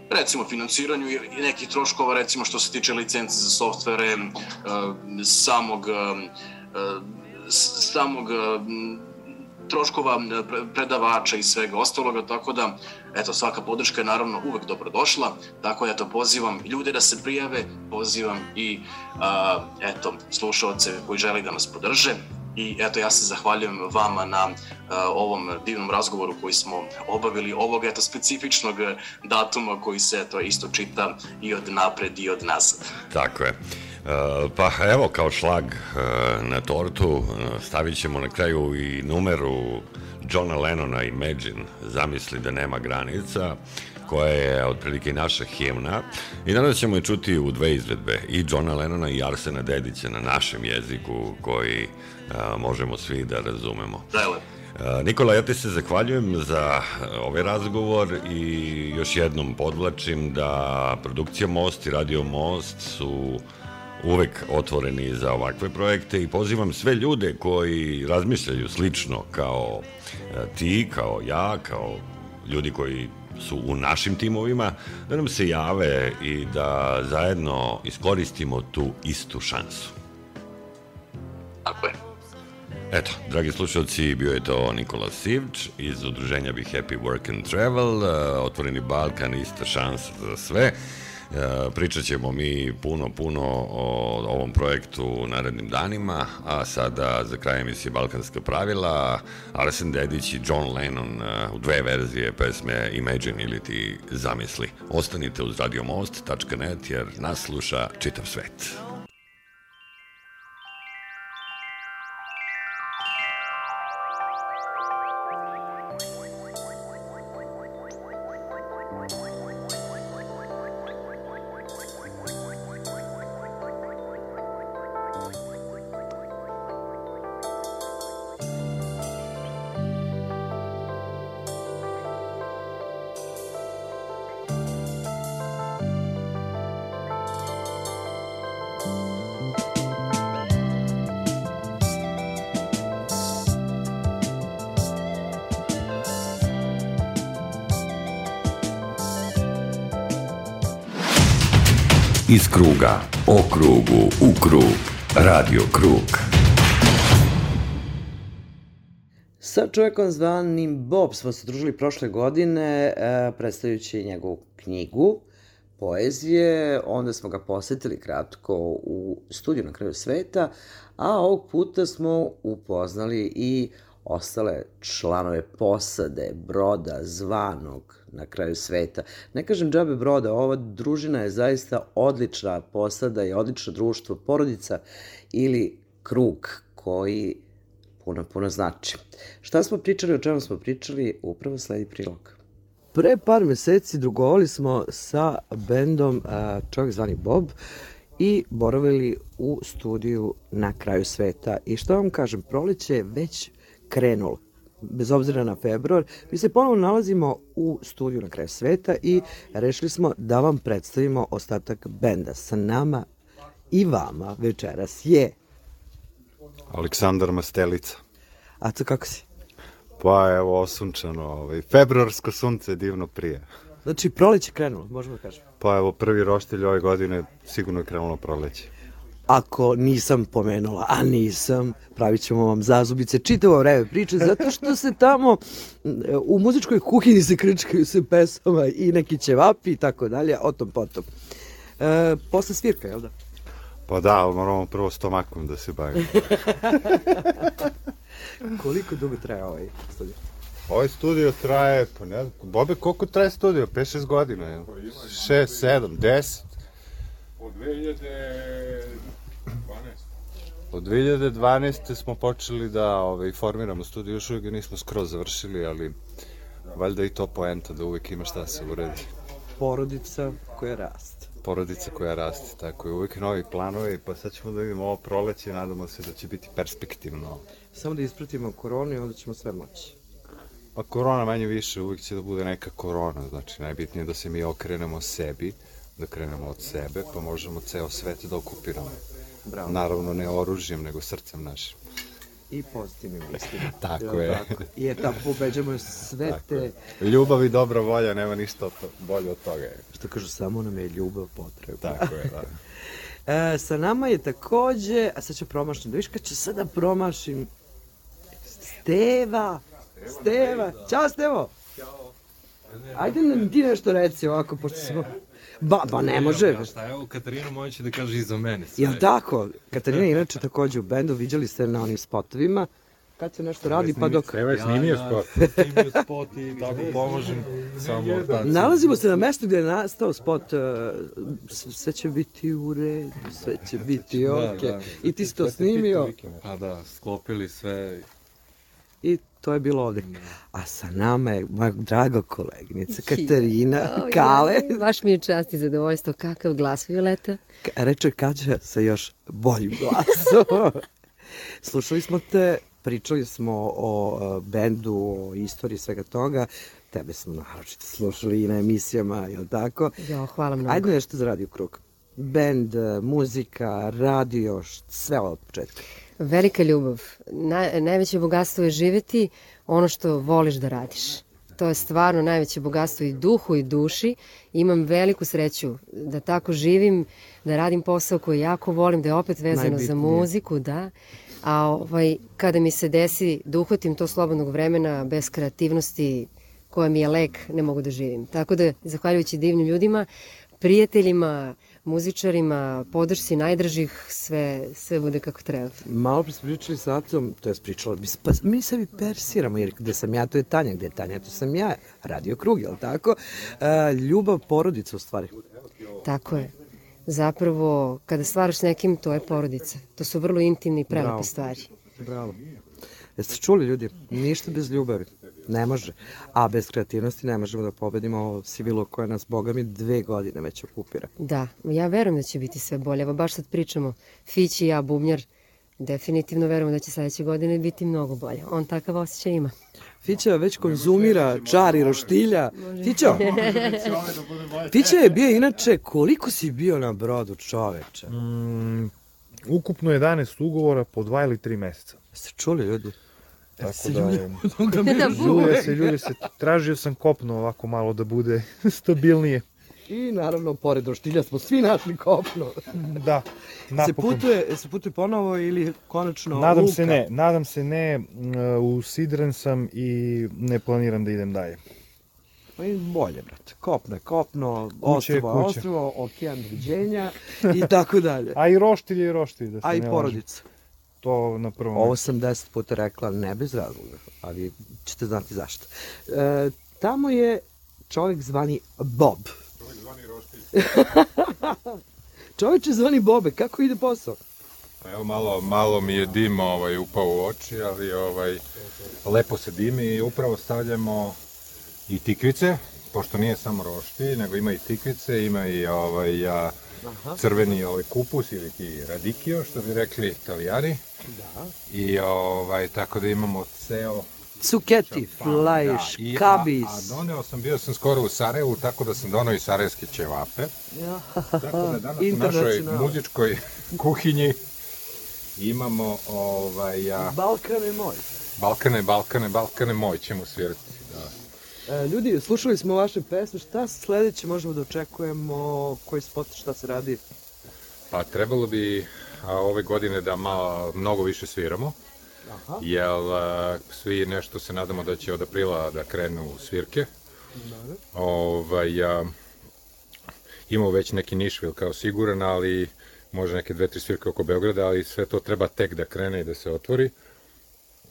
recimo financiranju i nekih troškova recimo što se tiče licence za softvere samog samog troškova predavača i svega ostaloga, tako da, eto, svaka podrška je naravno uvek dobrodošla, tako da, eto, pozivam ljude da se prijave, pozivam i, a, eto, slušalce koji želi da nas podrže, I eto, ja se zahvaljujem vama na uh, ovom divnom razgovoru koji smo obavili ovog eto specifičnog datuma koji se eto isto čita i od napred i od nazad. Tako je. Pa evo, kao šlag na tortu stavit ćemo na kraju i numeru Johna Lennona Imagine, zamisli da nema granica, koja je otprilike naša himna i danas ćemo je čuti u dve izvedbe i Johna Lennona i Arsena Dedića na našem jeziku koji a, možemo svi da razumemo. Da, Nikola, ja ti se zahvaljujem za ovaj razgovor i još jednom podvlačim da produkcija Most i Radio Most su uvek otvoreni za ovakve projekte i pozivam sve ljude koji razmišljaju slično kao e, ti, kao ja, kao ljudi koji su u našim timovima, da nam se jave i da zajedno iskoristimo tu istu šansu. Tako je. Eto, dragi slušalci, bio je to Nikola Sivč iz udruženja Be Happy Work and Travel, e, Otvoreni Balkan, ista šansa za sve. E, pričat ćemo mi puno, puno o ovom projektu u narednim danima, a sada za kraj emisije Balkanska pravila, Arsen Dedić i John Lennon e, u dve verzije pesme Imagine ili ti zamisli. Ostanite uz radiomost.net jer nas sluša čitav svet. Iz kruga, o krugu, u krug. Radio Krug. Sa čovjekom zvanim Bob smo se družili prošle godine e, predstavljajući njegovu knjigu poezije, onda smo ga posetili kratko u studiju na kraju sveta, a ovog puta smo upoznali i ostale članove posade, broda, zvanog na kraju sveta. Ne kažem džabe broda, ova družina je zaista odlična posada i odlično društvo, porodica ili krug koji puno, puno znači. Šta smo pričali, o čemu smo pričali, upravo sledi prilog. Pre par meseci drugovali smo sa bendom Čovjek zvani Bob i boravili u studiju na kraju sveta. I što vam kažem, proleće je već krenulo bez obzira na februar, mi se ponovo nalazimo u studiju na kraju sveta i rešili smo da vam predstavimo ostatak benda. Sa nama i vama večeras je... Aleksandar Mastelica. A to kako si? Pa evo, osunčano, ovaj, februarsko sunce divno prije. Znači, proleće krenulo, možemo da kažemo. Pa evo, prvi roštilj ove godine sigurno je krenulo proleće. Ako nisam pomenula, a nisam, pravit ćemo vam zazubice čitavo vreme priče, zato što se tamo u muzičkoj kuhinji se krčkaju se pesama i neki ćevapi i tako dalje, o tom potom. E, posle svirka, jel da? Pa da, ali moramo prvo stomakom da se bavimo. [LAUGHS] Koliko dugo traje ovaj studio? Ovaj studio traje, pa ne znam, Bobe, koliko traje studio? 5-6 godina, je? 6, 7, 10? Od 2012. Od 2012. smo počeli da ovaj, formiramo studio, još uvijek nismo skroz završili, ali valjda i to poenta da uvijek ima šta se uredi. Porodica koja raste. Porodica koja raste, tako je, uvijek novi planovi, pa sad ćemo da vidimo ovo proleće, nadamo se da će biti perspektivno. Samo da ispratimo koronu i onda ćemo sve moći. Pa korona manje više uvijek će da bude neka korona, znači najbitnije je da se mi okrenemo sebi, da krenemo od sebe, pa možemo ceo svet da okupiramo. Bravo. Naravno ne oružjem, nego srcem našim. I pozitivnim mislima. [LAUGHS] Tako je. Tako. I je tako pobeđamo sve Tako te... je. Ljubav i dobra volja, nema ništa to, bolje od toga. Što kažu, samo nam je ljubav potrebna. Tako je, da. [LAUGHS] E, sa nama je takođe, a sad ću promašiti, da viš kad ću sada promašim, Steva, Steva, ćao Stevo. Ajde nam ti nešto reci ovako, pošto smo... Ba, ba ne može. Šta, evo, Katarina moći će da kaže i za mene sve. Jel tako? Katarina je inače takođe u bendu, viđali ste na onim spotovima. Kad se nešto radi, pa dok... Treba je snimio spot. Snimio spot i [LAUGHS] tako pomožem samo ortaciju. Nalazimo se na mestu gde je nastao spot uh, sve će biti u redu, sve će biti okej. Da, da. I ti si to snimio Pa da, sklopili sve. i to je bilo ovde. A sa nama je moja draga koleginica Katarina Kale. Baš mi je čast i zadovoljstvo. Kakav glas, Violeta? Ka- Reče Kađa sa još boljim glasom. [LAUGHS] Slušali smo te, pričali smo o uh, bendu, o istoriji svega toga. Tebe smo naročito slušali i na emisijama, je li tako? Jo, hvala mnogo. Ajde nešto za Radio Krug. Bend, uh, muzika, radio, sve od početka. Velika ljubav. Na, najveće bogatstvo je živeti ono što voliš da radiš. To je stvarno najveće bogatstvo i duhu i duši. Imam veliku sreću da tako živim, da radim posao koji jako volim, da je opet vezano za Najbitnije. muziku, da. A ovaj, kada mi se desi da uhvatim to slobodnog vremena bez kreativnosti koja mi je lek, ne mogu da živim. Tako da, zahvaljujući divnim ljudima, prijateljima, muzičarima, podršci najdražih, sve, sve bude kako treba. Malo pre smo pričali sa Atom, to je pričala, mi, pa, mi sebi persiramo, jer gde sam ja, to je Tanja, gde je Tanja, to sam ja, radio krug, jel tako? E, ljubav porodica u stvari. Tako je. Zapravo, kada stvaraš s nekim, to je porodica. To su vrlo intimne i prelepe stvari. Bravo. Jeste čuli ljudi, ništa bez ljubavi. Ne može. A bez kreativnosti ne možemo da pobedimo ovo sivilo koje nas, boga mi, dve godine već okupira. Da, ja verujem da će biti sve bolje. Evo baš sad pričamo, Fić i ja, Bubnjar, definitivno verujemo da će sledeće godine biti mnogo bolje. On takav osjećaj ima. Fića već konzumira čari roštilja. Fićo, Fića je bio inače, koliko si bio na brodu čoveče? Mm, ukupno 11 ugovora po 2 ili 3 meseca. Jeste čuli ljudi? Tako Se da, [LAUGHS] toga [LAUGHS] ljulja beže. se, ljulja se, tražio sam kopno ovako malo da bude [LAUGHS] stabilnije. I naravno, pored roštilja smo svi našli kopno. Da, Se napokon. putuje, se putuje ponovo ili konačno Nadam luka? se ne, nadam se ne, usidren sam i ne planiram da idem dalje. Pa i bolje, brate. Kopno je kopno, Kuće je ostrvo, okean doviđenja i tako dalje. A i roštilj je roštilj, da se A i lažem. To na prvom Ovo sam deset puta rekla, ne bez razloga, a vi ćete znati zašto. E, tamo je čovjek zvani Bob. Čovjek zvani roštilj. [LAUGHS] Čovječe zvani Bobe, kako ide posao? Pa Evo malo, malo mi je dim ovaj, upao u oči, ali ovaj, lepo se dimi i upravo stavljamo i tikvice, pošto nije samo roštilj, nego ima i tikvice, ima i ovaj, a, Aha. crveni ovaj, kupus ili ti radikio, što bi rekli italijani. Da. I ovaj, tako da imamo ceo Cuketi, flajš, I, kabis. A, a doneo sam, bio sam skoro u Sarajevu, tako da sam doneo i sarajevske ćevape. Ja. Tako da danas u našoj muzičkoj [LAUGHS] kuhinji imamo ovaj, a, Balkan je moj. Balkane, Balkane, Balkane moj ćemo svirati. Da. E, ljudi, slušali smo vaše pesme, šta sledeće možemo da očekujemo, koji spot, šta se radi? Pa trebalo bi a, ove godine da malo, mnogo više sviramo, Aha. jer a, svi nešto se nadamo da će od aprila da krenu svirke. Ovaj, a, imamo već neki Nišvil kao siguran, ali može neke dve, tri svirke oko Beograda, ali sve to treba tek da krene i da se otvori.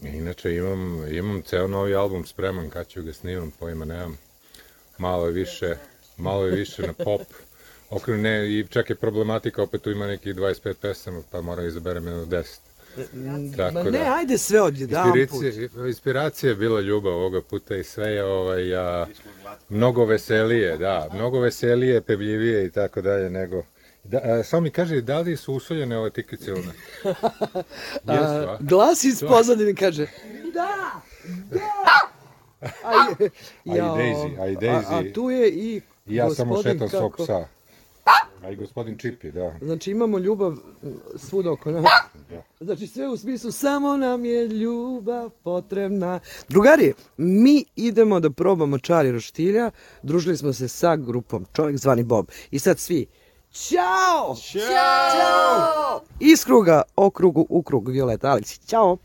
Inače imam, imam ceo novi album spreman, kad ću ga snimam, pojma nemam. Malo je više, malo je više na pop. Okrenu ne, i čak je problematika, opet tu ima nekih 25 pesama, pa moram izaberem jedno 10. Tako Ma ne, da. ajde sve odjedan put. Inspiracija, inspiracija je bila ljubav ovoga puta i sve je ovaj, a, mnogo veselije, da, mnogo veselije, pebljivije i tako dalje nego... Da, a, samo mi kaže, da li su usoljene ove tikice ili ne? [LAUGHS] Jesu, A, a? glas iz pozadine kaže, da, da. A, i- A i. Daisy, a i A, Daisy. a tu je i I ja samo gospodin šetam svog psa. A i gospodin Čipi, da. Znači imamo ljubav svuda oko nas. Znači sve u smislu samo nam je ljubav potrebna. Drugari, mi idemo da probamo čari roštilja. Družili smo se sa grupom Čovjek zvani Bob. I sad svi Ćao! Ćao! Iz kruga o krugu u krug Violeta Aleksić. Ćao!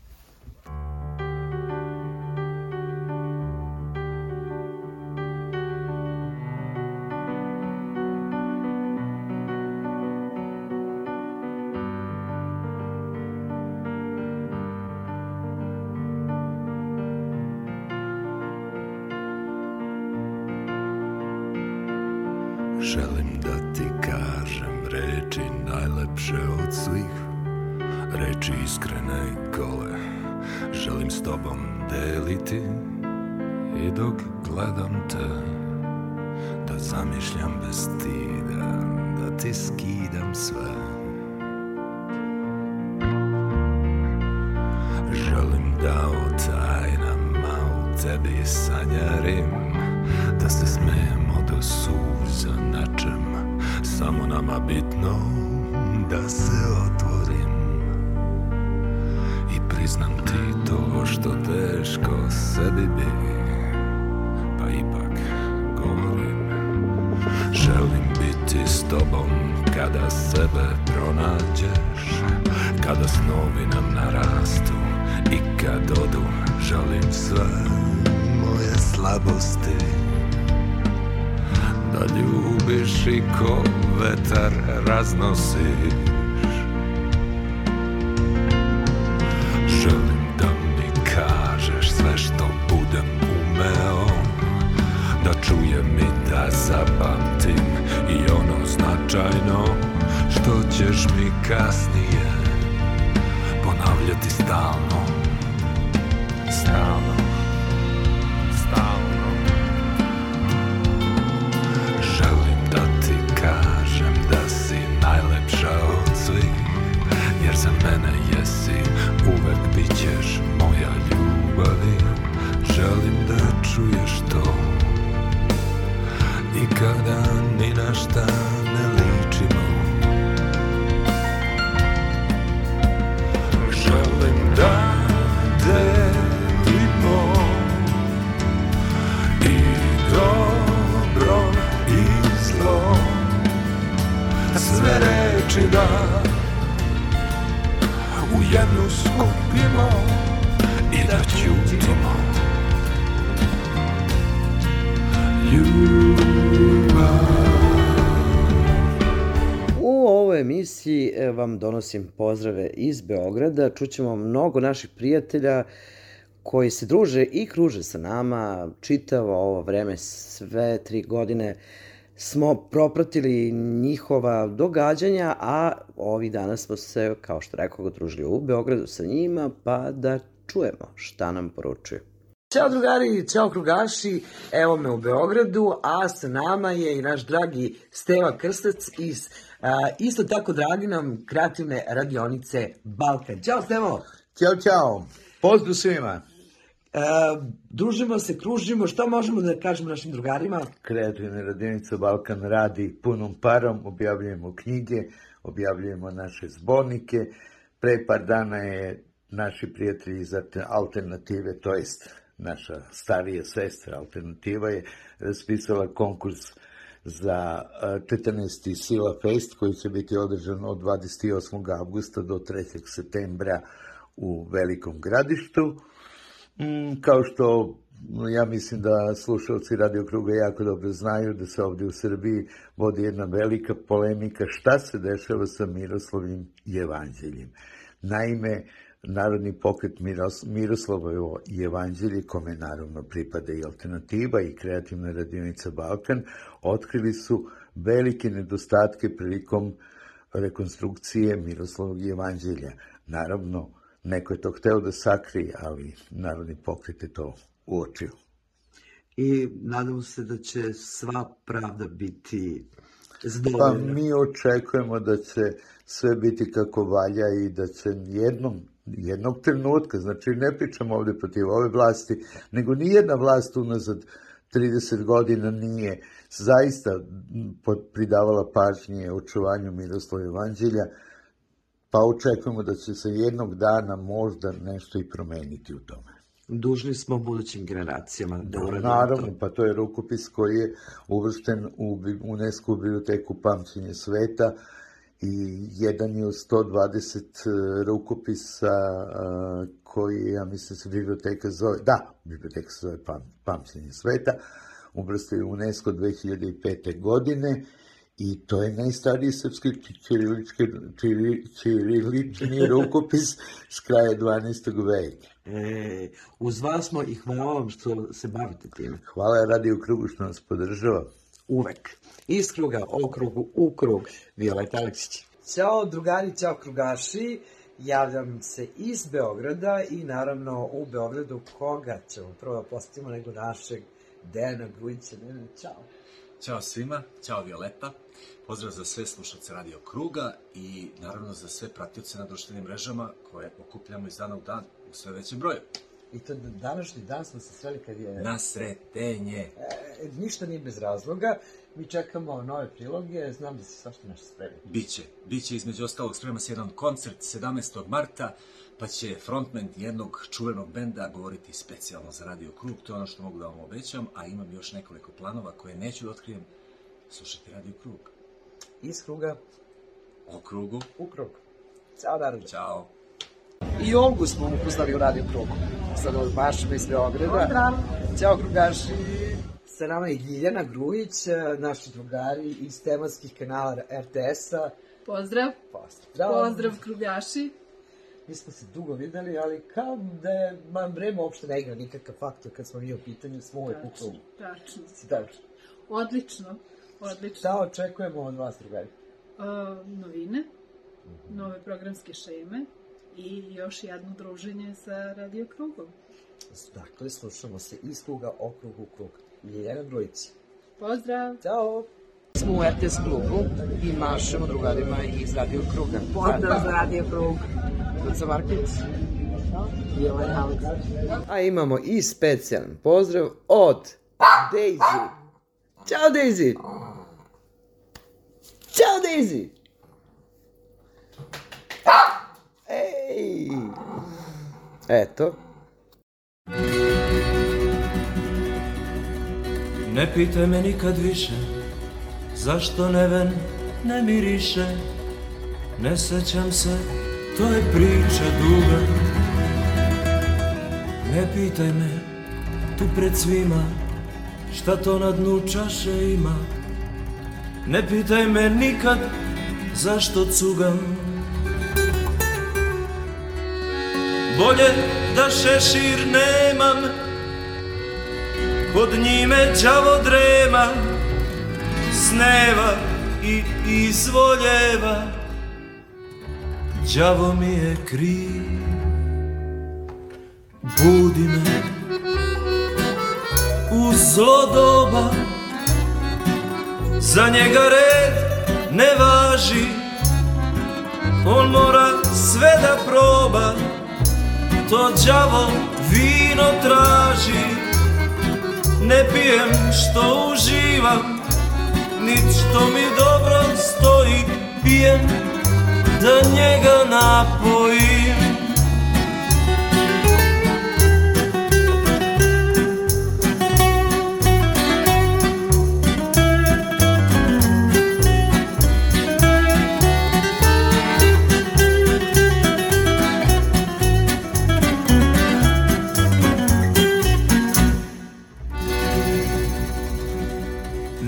Vam donosim pozdrave iz Beograda. Čućemo mnogo naših prijatelja koji se druže i kruže sa nama čitavo ovo vreme, sve tri godine smo propratili njihova događanja, a ovih dana smo se, kao što rekao, družili u Beogradu sa njima, pa da čujemo šta nam poručuju. Ćao drugari, ćao krugaši, evo me u Beogradu, a sa nama je i naš dragi Steva Krstac iz isto tako dragi nam kreativne radionice Balkan. Ćao Stevo! Ćao, čao! Pozdrav svima! E, družimo se, kružimo, šta možemo da kažemo našim drugarima? Kreativna radionica Balkan radi punom parom, objavljujemo knjige, objavljujemo naše zbornike. Pre par dana je naši prijatelji iz alternative, to jest naša starija sestra alternativa je raspisala konkurs za 14. Sila Fest koji će biti održan od 28. augusta do 3. septembra u Velikom gradištu. Mm, kao što ja mislim da slušalci Radio Kruga jako dobro znaju da se ovdje u Srbiji vodi jedna velika polemika šta se dešava sa Miroslavim evanđeljem. Naime, Narodni pokret Miros, Miroslavovo evanđelje, kome naravno pripada i alternativa i kreativna radionica Balkan, otkrili su velike nedostatke prilikom rekonstrukcije Miroslavog evanđelja. Naravno, neko je to hteo da sakrije, ali Narodni pokret je to uočio. I nadamo se da će sva pravda biti Pa zadovoljena. mi očekujemo da će sve biti kako valja i da će jednom, jednog trenutka, znači ne pričamo ovde protiv ove vlasti, nego nijedna vlast unazad 30 godina nije zaista pridavala pažnje očuvanju Miroslava evanđelja, pa očekujemo da će se jednog dana možda nešto i promeniti u tome. Dužni smo budućim generacijama da uradimo Naravno, to. pa to je rukopis koji je uvršten u UNESCO biblioteku Pamćenje sveta i jedan je od 120 rukopisa a, koji, ja mislim, se biblioteka zove, da, biblioteka se zove Pam, Pamćenje sveta, uvrstio je u UNESCO 2005. godine i to je najstariji srpski ćirilički, čiri, ćirilični [LAUGHS] rukopis s kraja 12. veka. E, uz vas smo i hvala vam što se bavite time. Hvala Radio Krugu što nas podržava. Uvek. Iz kruga, o krugu, u krug. Violeta Aleksić. Ćao drugari, ćao krugaši. Javljam se iz Beograda i naravno u Beogradu koga ćemo prvo da postavimo nego našeg Dejana Grujića. Dejana, čao. Ćao svima, ćao Violeta, pozdrav za sve slušalce Radio Kruga i naravno za sve pratioce na društvenim mrežama koje okupljamo iz dana u dan u sve većem broju. I to da današnji dan smo se sveli kad je... Na sretenje! E, ništa nije bez razloga. Mi čekamo nove priloge, znam da se svašta nešto spremi. Biće, biće između ostalog sprema se jedan koncert 17. marta, pa će frontman jednog čuvenog benda govoriti specijalno za Radio Krug, to je ono što mogu da vam obećam, a imam još nekoliko planova koje neću da otkrijem. Slušajte Radio Krug. Iz kruga O krugu. u krug. Ćao naravno. Ćao. I Olgu smo upoznali u Radio Krugu. Sada od Bašima iz Beograda. Pozdrav. Ćao krugaši. Sa nama je Ljiljana Grujić, naši drugari iz tematskih kanala RTS-a. Pozdrav. Pozdrav. Pozdrav krugaši. Mi smo se dugo videli, ali kao da je, ma, vreme uopšte ne igra nikakav faktor kad smo mi u pitanju, smo uvek u krugu. Tačno. Si tačno. Odlično. Odlično. Šta očekujemo od vas, drugari? Uh, novine, nove programske šeme i još jedno druženje sa Radio Krugom. Dakle, slušamo se iz kruga okrug u krug. Ljiljana Grujić. Pozdrav. Ćao. Smo u RTS klubu i mašemo drugarima iz Radio Kruga. Pozdrav za Radio Krug. Luca Marković. A imamo i specijalan pozdrav od Daisy. Ćao Daisy! Ćao Daisy! Eto. Ne pitaj me nikad više Zašto neven ne miriše. Ne sećam se to je priča duga. Ne pitaj me tu pred svima Šta to na dnu čaše ima. Ne pitaj me nikad zašto cugam Bolje da šešir nemam. Pod njime đavo drema Sneva i izvoljeva. Đavo mi je kriv Budi me. U zlo doba Za njega red ne važi. On mora sve da proba To đavo vino traži. Ne pijem što uživam Nit što mi dobro stoji. Pijem da njega napojim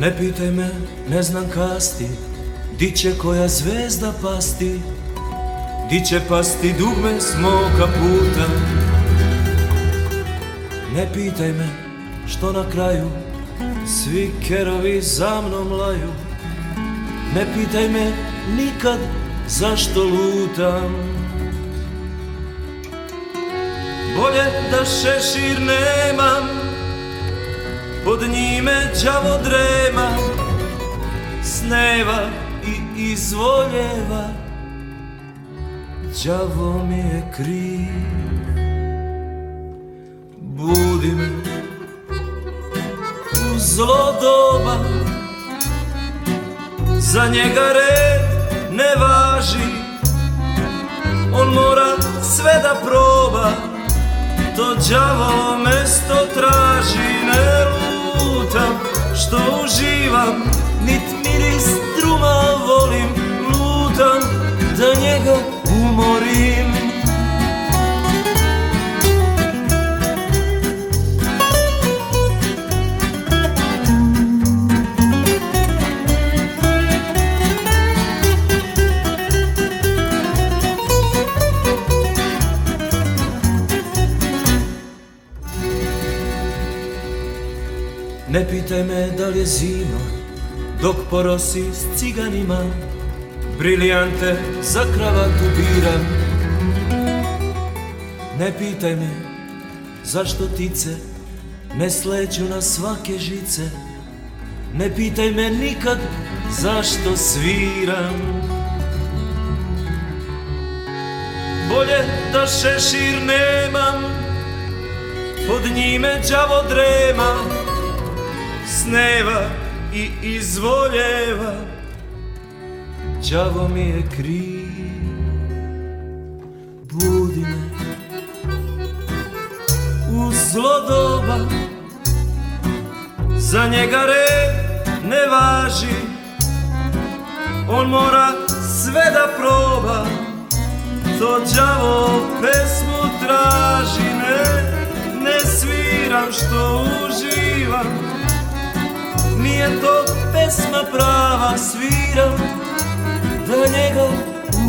Ne pitaj me, ne znam kasti, di će koja zvezda pasti, di će pasti dugme s moga puta. Ne pitaj me, što na kraju svi kerovi za mnom laju. Ne pitaj me nikad zašto lutam. Bolje da šešir nemam, pod njime đavo drema Sneva i izvoljeva. Đavo mi je kriv. Budi me u zlo doba. Za njega red ne važi. On mora sve da proba. To đavo mesto traži. Ne lutam što uživam Nit miris druma volim Lutam da njega umorim Ne pitaj me da li je zima Dok porosi s ciganima Briljante za kravatu biram. Ne pitaj me zašto tice Ne sleću na svake žice Ne pitaj me nikad zašto sviram. Bolje da šešir nemam Pod njime đavo drema sneva i izvoljeva. Đavo mi je kriv. Budi me. U zlo doba Za njega red ne važi. On mora sve da proba. To đavo pesmu traži. Ne, ne sviram što uživam nije to pesma prava Sviram da njega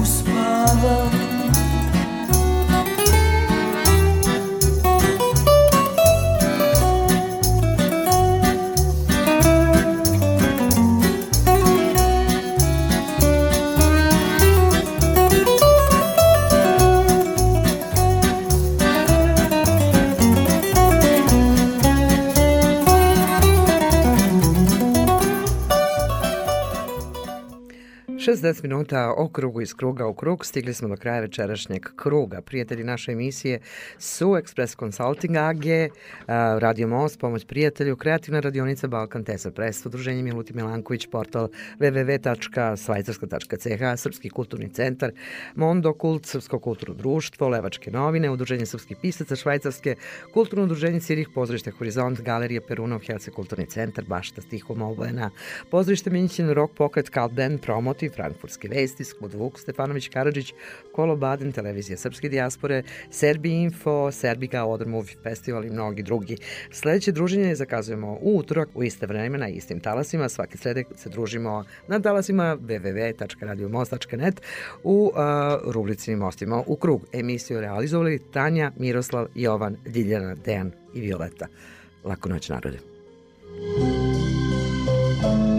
uspavam Šest minuta o krugu iz kruga u krug. Stigli smo do kraja večerašnjeg kruga. Prijatelji naše emisije su Express Consulting AG, Radio Most, Pomoć prijatelju, Kreativna radionica Balkan Tesa Press, Udruženje Miluti Milanković, portal www.svajcarska.ch, Srpski kulturni centar, Mondo Kult, Srpsko kulturno društvo, Levačke novine, Udruženje srpskih pisaca Švajcarske, Kulturno udruženje Cirih, Pozorište Horizont, Galerija Perunov, Helse kulturni centar, Bašta Stihom Obojena, Pozorište Minćin, Rock Pocket, Kalben, Promotiv, Frankfurtske vesti, Skud Vuk, Stefanović Karadžić, Kolo Baden, Televizija Srpske dijaspore, Serbi Info, Serbiga, Odr Movie Festival i mnogi drugi. Sledeće druženje zakazujemo u utorak u iste vreme na istim talasima. Svaki sredek se družimo na talasima www.radiomost.net u uh, rubrici Mostima u krug. Emisiju realizovali Tanja, Miroslav, Jovan, Ljiljana, Dejan i Violeta. Laku noć narode. thank you